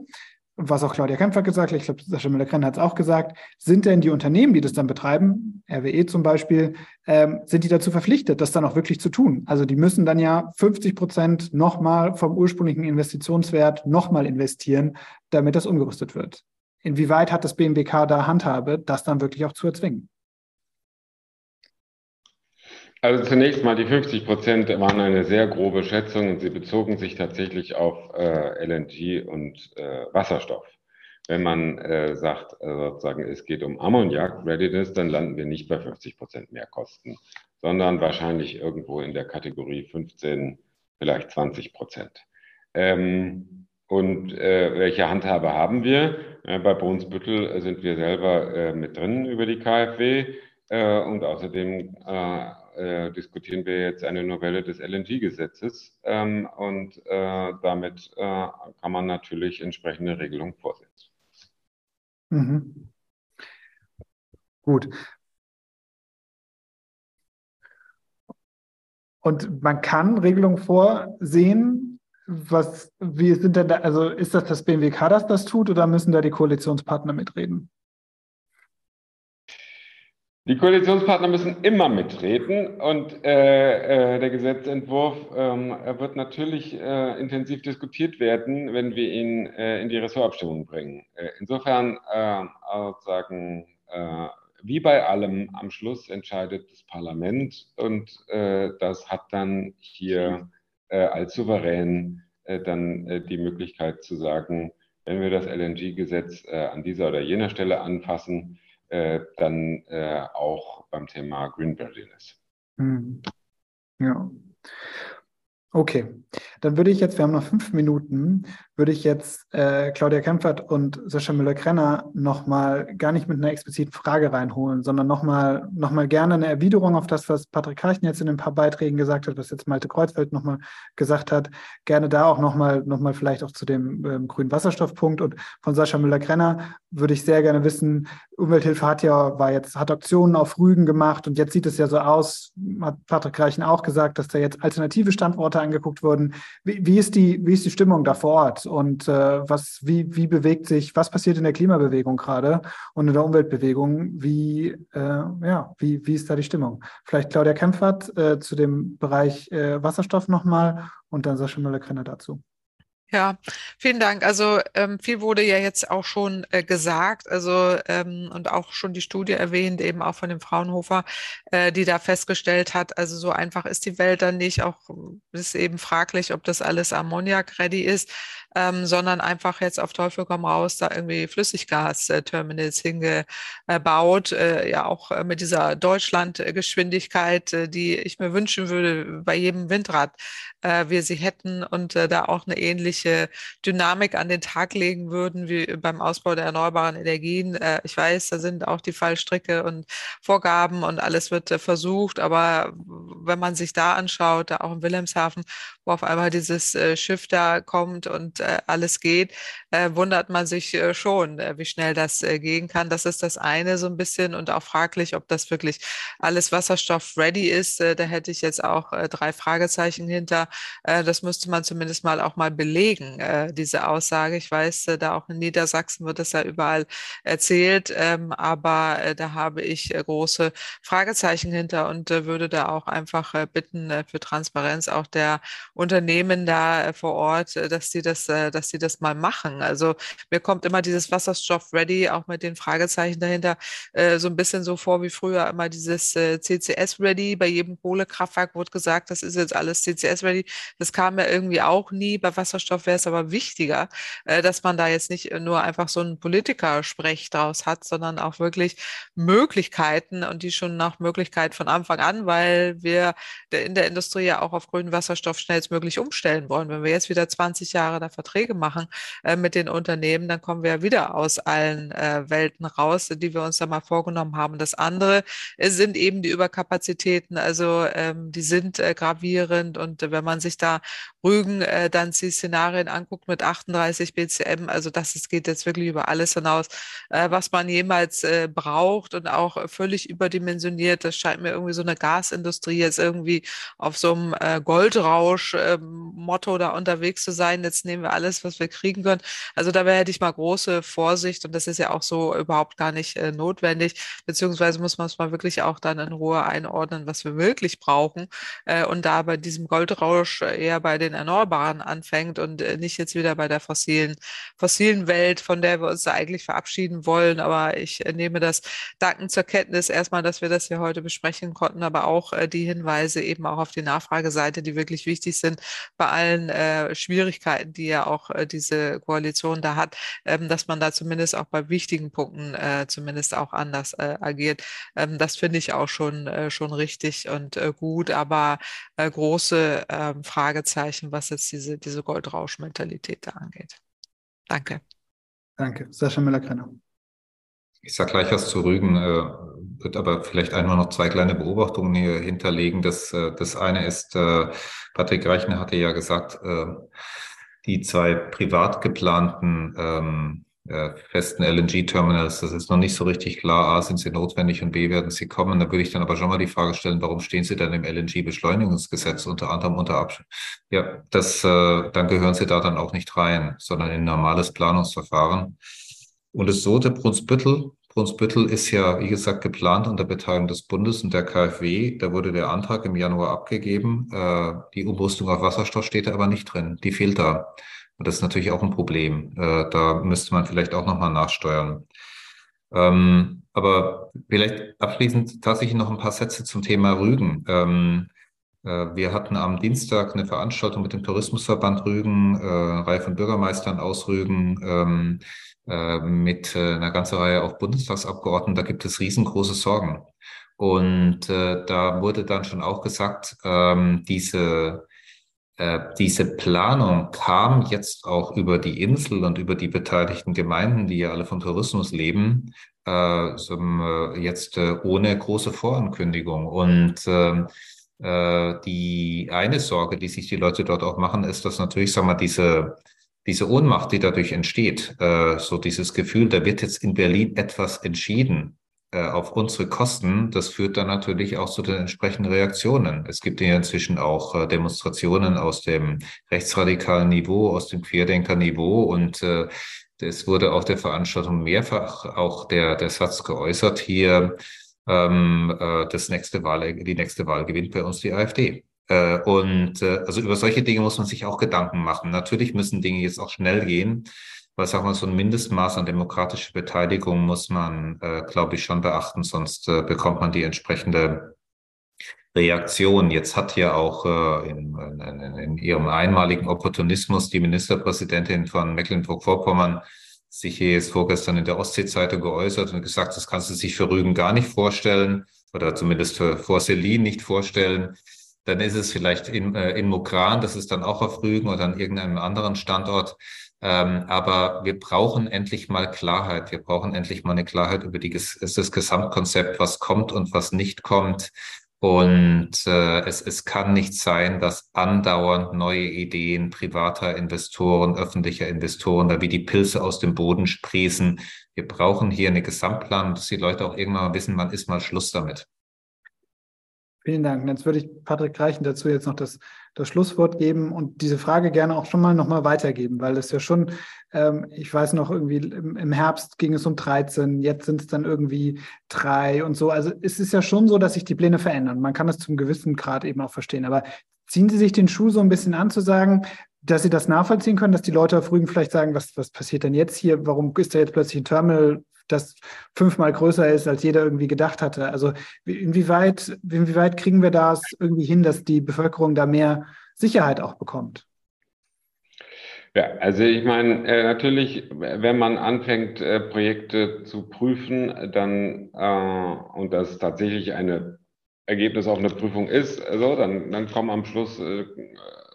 was auch Claudia Kempfer gesagt hat, ich glaube, Sascha Müller-Krenn hat es auch gesagt, sind denn die Unternehmen, die das dann betreiben, RWE zum Beispiel, ähm, sind die dazu verpflichtet, das dann auch wirklich zu tun? Also die müssen dann ja 50 Prozent nochmal vom ursprünglichen Investitionswert nochmal investieren, damit das umgerüstet wird. Inwieweit hat das BMWK da Handhabe, das dann wirklich auch zu erzwingen? Also zunächst mal die 50 Prozent waren eine sehr grobe Schätzung und sie bezogen sich tatsächlich auf äh, LNG und äh, Wasserstoff. Wenn man äh, sagt, äh, sozusagen, es geht um Ammoniak-Readiness, dann landen wir nicht bei 50 Prozent mehr Kosten, sondern wahrscheinlich irgendwo in der Kategorie 15, vielleicht 20 Prozent. Ähm, und äh, welche Handhabe haben wir? Äh, bei Brunsbüttel sind wir selber äh, mit drin über die KfW äh, und außerdem äh, äh, diskutieren wir jetzt eine Novelle des LNG-Gesetzes ähm, und damit kann man natürlich entsprechende Regelungen vorsetzen. Mhm. Gut. Und man kann Regelungen vorsehen, was, wie sind denn da, also ist das das BMWK, das das tut, oder müssen da die Koalitionspartner mitreden? Die Koalitionspartner müssen immer mitreden und äh, äh, der Gesetzentwurf ähm, wird natürlich äh, intensiv diskutiert werden, wenn wir ihn äh, in die Ressortabstimmung bringen. Äh, insofern äh, sagen, wie bei allem, am Schluss entscheidet das Parlament und das hat dann hier äh, als souverän äh, dann äh, die Möglichkeit zu sagen, wenn wir das LNG-Gesetz an dieser oder jener Stelle anfassen, dann auch beim Thema Green Readiness. Hm. Ja. Okay, dann würde ich jetzt, wir haben noch fünf Minuten, würde ich jetzt äh, Claudia Kempfert und Sascha Müller-Krenner nochmal gar nicht mit einer expliziten Frage reinholen, sondern nochmal noch mal gerne eine Erwiderung auf das, was Patrick Karchen jetzt in ein paar Beiträgen gesagt hat, was jetzt Malte Kreuzfeld nochmal gesagt hat. Gerne da auch nochmal noch mal vielleicht auch zu dem ähm, grünen Wasserstoffpunkt. Und von Sascha Müller-Krenner würde ich sehr gerne wissen, Umwelthilfe hat ja, war jetzt, hat Aktionen auf Rügen gemacht und jetzt sieht es ja so aus, hat Patrick Reichen auch gesagt, dass da jetzt alternative Standorte angeguckt wurden. Wie, wie, ist, die, wie ist die Stimmung da vor Ort und äh, was, wie, wie bewegt sich, was passiert in der Klimabewegung gerade und in der Umweltbewegung? Wie, äh, ja, wie, wie ist da die Stimmung? Vielleicht Claudia Kempfert äh, zu dem Bereich äh, Wasserstoff nochmal und dann Sascha Müller-Krenner dazu. Ja, vielen Dank. Also ähm, viel wurde ja jetzt auch schon äh, gesagt, also ähm, und auch schon die Studie erwähnt, eben auch von dem Fraunhofer, äh, die da festgestellt hat, also so einfach ist die Welt dann nicht. Auch ist eben fraglich, ob das alles Ammoniak-ready ist ähm, sondern einfach jetzt auf Teufel komm raus da irgendwie Flüssiggas-Terminals hingebaut, äh, ja auch äh, mit dieser Deutschlandgeschwindigkeit, äh, die ich mir wünschen würde bei jedem Windrad, äh, wir sie hätten und äh, da auch eine ähnliche Dynamik an den Tag legen würden wie beim Ausbau der erneuerbaren Energien. Äh, ich weiß, da sind auch die Fallstricke und Vorgaben und alles wird äh, versucht, aber wenn man sich da anschaut, da auch in Wilhelmshaven, wo auf einmal dieses äh, Schiff da kommt und äh, alles geht, äh, wundert man sich äh, schon, äh, wie schnell das äh, gehen kann. Das ist das eine so ein bisschen und auch fraglich, ob das wirklich alles Wasserstoff-ready ist. Äh, da hätte ich jetzt auch drei Fragezeichen hinter. Das müsste man zumindest mal auch mal belegen, diese Aussage. Ich weiß, da auch in Niedersachsen wird das ja überall erzählt, ähm, aber da habe ich große Fragezeichen hinter und würde da auch einfach bitten für Transparenz auch der Unternehmen da vor Ort, dass sie das dass sie das mal machen. Also mir kommt immer dieses Wasserstoff-Ready, auch mit den Fragezeichen dahinter, äh, so ein bisschen so vor wie früher immer dieses äh, CCS-Ready. Bei jedem Kohlekraftwerk wurde gesagt, das ist jetzt alles CCS-Ready. Das kam ja irgendwie auch nie. Bei Wasserstoff wäre es aber wichtiger, äh, dass man da jetzt nicht nur einfach so einen Politiker-Sprech draus hat, sondern auch wirklich Möglichkeiten und die schon nach Möglichkeit von Anfang an, weil wir in der Industrie ja auch auf grünen Wasserstoff schnellstmöglich umstellen wollen. Wenn wir jetzt wieder 20 Jahre da Verträge machen äh, mit den Unternehmen, dann kommen wir wieder aus allen äh, Welten raus, die wir uns da mal vorgenommen haben. Das andere äh, sind eben die Überkapazitäten, also ähm, die sind äh, gravierend und äh, wenn man sich da Rügen äh, dann die Szenarien anguckt mit 38 BCM, also das es geht jetzt wirklich über alles hinaus, äh, was man jemals äh, braucht und auch völlig überdimensioniert. Das scheint mir irgendwie so eine Gasindustrie jetzt irgendwie auf so einem äh, Goldrausch-Motto ähm, da unterwegs zu sein. Jetzt nehmen wir alles, was wir kriegen können. Also dabei hätte ich mal große Vorsicht und das ist ja auch so überhaupt gar nicht äh, notwendig, beziehungsweise muss man es mal wirklich auch dann in Ruhe einordnen, was wir wirklich brauchen äh, und da bei diesem Goldrausch eher bei den den Erneuerbaren anfängt und äh, nicht jetzt wieder bei der fossilen, fossilen Welt, von der wir uns eigentlich verabschieden wollen. Aber ich äh, nehme das dankend zur Kenntnis erstmal, dass wir das hier heute besprechen konnten, aber auch äh, die Hinweise eben auch auf die Nachfrageseite, die wirklich wichtig sind bei allen Schwierigkeiten, die ja auch diese Koalition da hat, ähm, dass man da zumindest auch bei wichtigen Punkten zumindest auch anders agiert. Ähm, das finde ich auch schon, schon richtig und gut, aber große äh, Fragezeichen erreichen, was jetzt diese, diese Goldrausch-Mentalität da angeht. Danke. Danke. Sascha Müller-Krenner. Ich sage gleich was zu Rügen, äh, wird aber vielleicht einmal noch zwei kleine Beobachtungen hier hinterlegen. Das, äh, das eine ist, äh, Patrick Reichner hatte ja gesagt, äh, die zwei privat geplanten ähm, äh, festen LNG-Terminals. Das ist noch nicht so richtig klar. A, sind sie notwendig und B, werden sie kommen. Da würde ich dann aber schon mal die Frage stellen, warum stehen sie dann im LNG-Beschleunigungsgesetz unter anderem unter Abschluss? Ja, das, äh, dann gehören sie da dann auch nicht rein, sondern in normales Planungsverfahren. Und das Sote Brunsbüttel, Brunsbüttel ist ja, wie gesagt, geplant unter Beteiligung des Bundes und der KfW. Da wurde der Antrag im Januar abgegeben. Äh, die Umrüstung auf Wasserstoff steht da aber nicht drin. Die fehlt da. Und das ist natürlich auch ein Problem. Äh, da müsste man vielleicht auch nochmal nachsteuern. Ähm, aber vielleicht abschließend tatsächlich noch ein paar Sätze zum Thema Rügen. Ähm, äh, wir hatten am Dienstag eine Veranstaltung mit dem Tourismusverband Rügen, äh, Reihe von Bürgermeistern aus Rügen, ähm, äh, mit äh, einer ganzen Reihe auch Bundestagsabgeordneten. Da gibt es riesengroße Sorgen. Und äh, da wurde dann schon auch gesagt, ähm, diese diese Planung kam jetzt auch über die Insel und über die beteiligten Gemeinden, die ja alle vom Tourismus leben, äh, äh, jetzt äh, ohne große Vorankündigung. Und äh, äh, die eine Sorge, die sich die Leute dort auch machen, ist, dass natürlich, sagen wir, diese diese Ohnmacht, die dadurch entsteht, äh, so dieses Gefühl, da wird jetzt in Berlin etwas entschieden, äh, auf unsere Kosten, das führt dann natürlich auch zu den entsprechenden Reaktionen. Es gibt ja inzwischen auch äh, Demonstrationen aus dem rechtsradikalen Niveau, aus dem Querdenkerniveau und äh, es wurde auch der Veranstaltung mehrfach auch der, der Satz geäußert hier, ähm, äh, das nächste Wahl, die nächste Wahl gewinnt bei uns die AfD. Äh, und äh, also über solche Dinge muss man sich auch Gedanken machen. Natürlich müssen Dinge jetzt auch schnell gehen. Aber sagen wir, so ein Mindestmaß an demokratischer Beteiligung muss man, äh, glaube ich, schon beachten, sonst äh, bekommt man die entsprechende Reaktion. Jetzt hat ja auch äh, in, in, in ihrem einmaligen Opportunismus die Ministerpräsidentin von Mecklenburg-Vorpommern sich hier jetzt vorgestern in der Ostsee-Zeitung geäußert und gesagt, das kannst du sich für Rügen gar nicht vorstellen oder zumindest für, vor Selin nicht vorstellen. Dann ist es vielleicht in, äh, in Mukran, das ist dann auch auf Rügen oder an irgendeinem anderen Standort. Ähm, aber wir brauchen endlich mal Klarheit. Wir brauchen endlich mal eine Klarheit über die, das Gesamtkonzept, was kommt und was nicht kommt. Und äh, es, es kann nicht sein, dass andauernd neue Ideen privater Investoren, öffentlicher Investoren da wie die Pilze aus dem Boden sprießen. Wir brauchen hier eine Gesamtplanung, dass die Leute auch irgendwann mal wissen, wann ist mal Schluss damit. Vielen Dank. jetzt würde ich Patrick Reichen dazu jetzt noch das, das Schlusswort geben und diese Frage gerne auch schon mal nochmal weitergeben, weil es ja schon, ähm, ich weiß noch, irgendwie im, im, Herbst ging es um 13, jetzt sind es dann irgendwie drei und so. Also es ist ja schon so, dass sich die Pläne verändern. Man kann das zum gewissen Grad eben auch verstehen. Aber ziehen Sie sich den Schuh so ein bisschen an zu sagen, dass Sie das nachvollziehen können, dass die Leute auf Rügen vielleicht sagen, was, was passiert denn jetzt hier? Warum ist da jetzt plötzlich ein Terminal das fünfmal größer ist, als jeder irgendwie gedacht hatte. Also inwieweit, inwieweit kriegen wir das irgendwie hin, dass die Bevölkerung da mehr Sicherheit auch bekommt? Ja, also ich meine, äh, natürlich, wenn man anfängt, äh, Projekte zu prüfen, dann äh, und das tatsächlich eine Ergebnis auf eine Prüfung ist, also, dann, dann kommen am Schluss äh,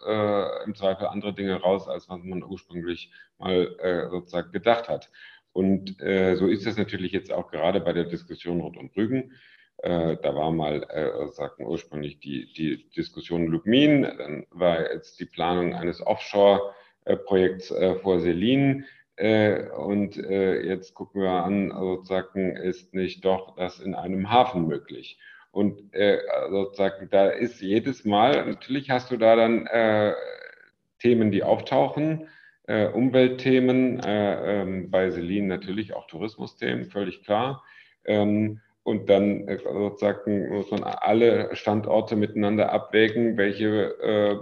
äh, im Zweifel andere Dinge raus, als was man ursprünglich mal äh, sozusagen gedacht hat. Und äh, so ist es natürlich jetzt auch gerade bei der Diskussion rund um Rügen. Äh, da war mal, äh, sagten ursprünglich die, die Diskussion Lubmin, dann war jetzt die Planung eines Offshore-Projekts äh, vor Selin. Äh, und äh, jetzt gucken wir an, sozusagen, ist nicht doch das in einem Hafen möglich? Und äh, sozusagen, da ist jedes Mal, natürlich hast du da dann äh, Themen, die auftauchen, äh, Umweltthemen, äh, ähm, bei Selin natürlich auch Tourismusthemen, völlig klar. Ähm, und dann äh, sozusagen muss man alle Standorte miteinander abwägen, welche äh,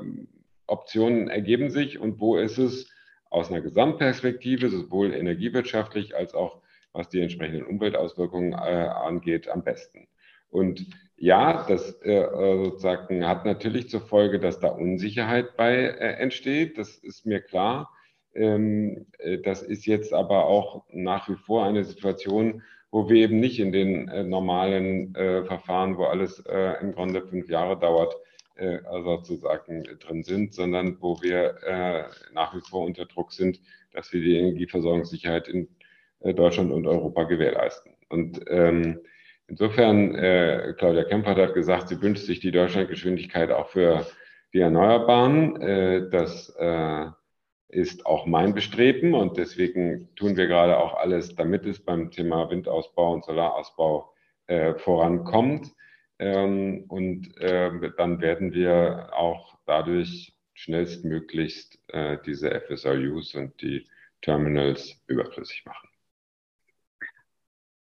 Optionen ergeben sich und wo ist es aus einer Gesamtperspektive, sowohl energiewirtschaftlich als auch was die entsprechenden Umweltauswirkungen äh, angeht, am besten. Und ja, das äh, sozusagen hat natürlich zur Folge, dass da Unsicherheit bei äh, entsteht. Das ist mir klar. Ähm, äh, das ist jetzt aber auch nach wie vor eine Situation, wo wir eben nicht in den äh, normalen äh, Verfahren, wo alles äh, im Grunde fünf Jahre dauert, äh, also sozusagen drin sind, sondern wo wir äh, nach wie vor unter Druck sind, dass wir die Energieversorgungssicherheit in Deutschland und Europa gewährleisten. Und ähm, insofern, Claudia Kempfert hat gesagt, sie wünscht sich die Deutschlandgeschwindigkeit auch für die Erneuerbaren. das ist auch mein Bestreben und deswegen tun wir gerade auch alles, damit es beim Thema Windausbau und Solarausbau äh, vorankommt. Ähm, und äh, dann werden wir auch dadurch schnellstmöglichst äh, diese FSRUs und die Terminals überflüssig machen.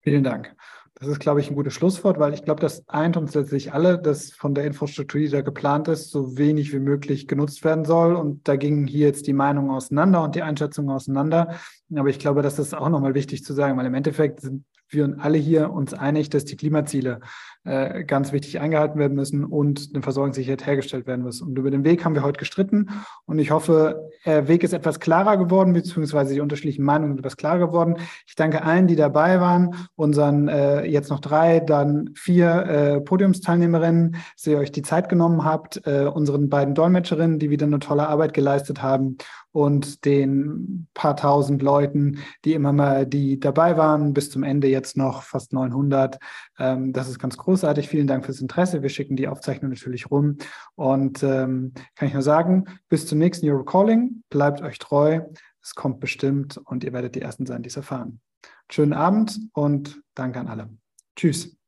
Vielen Dank. Das ist, glaube ich, ein gutes Schlusswort, weil ich glaube, das eint uns letztlich alle, dass von der Infrastruktur, die da geplant ist, so wenig wie möglich genutzt werden soll. Und da gingen hier jetzt die Meinungen auseinander und die Einschätzungen auseinander. Aber ich glaube, das ist auch nochmal wichtig zu sagen, weil im Endeffekt sind wir alle hier uns einig, dass die Klimaziele äh, ganz wichtig eingehalten werden müssen und eine Versorgungssicherheit hergestellt werden muss. Und über den Weg haben wir heute gestritten und ich hoffe, der Weg ist etwas klarer geworden, beziehungsweise die unterschiedlichen Meinungen sind etwas klarer geworden. Ich danke allen, die dabei waren, unseren äh, jetzt noch drei, dann vier äh, Podiumsteilnehmerinnen, dass ihr euch die Zeit genommen habt, äh, unseren beiden Dolmetscherinnen, die wieder eine tolle Arbeit geleistet haben und den paar tausend Leuten, die immer mal, die dabei waren, bis zum Ende jetzt noch fast 900. Ähm, das ist ganz großartig. Vielen Dank fürs Interesse. Wir schicken die Aufzeichnung natürlich rum und ähm, kann ich nur sagen, bis zum nächsten Euro Calling. Bleibt euch treu. Es kommt bestimmt und ihr werdet die Ersten sein, die es erfahren. Schönen Abend und danke an alle. Tschüss.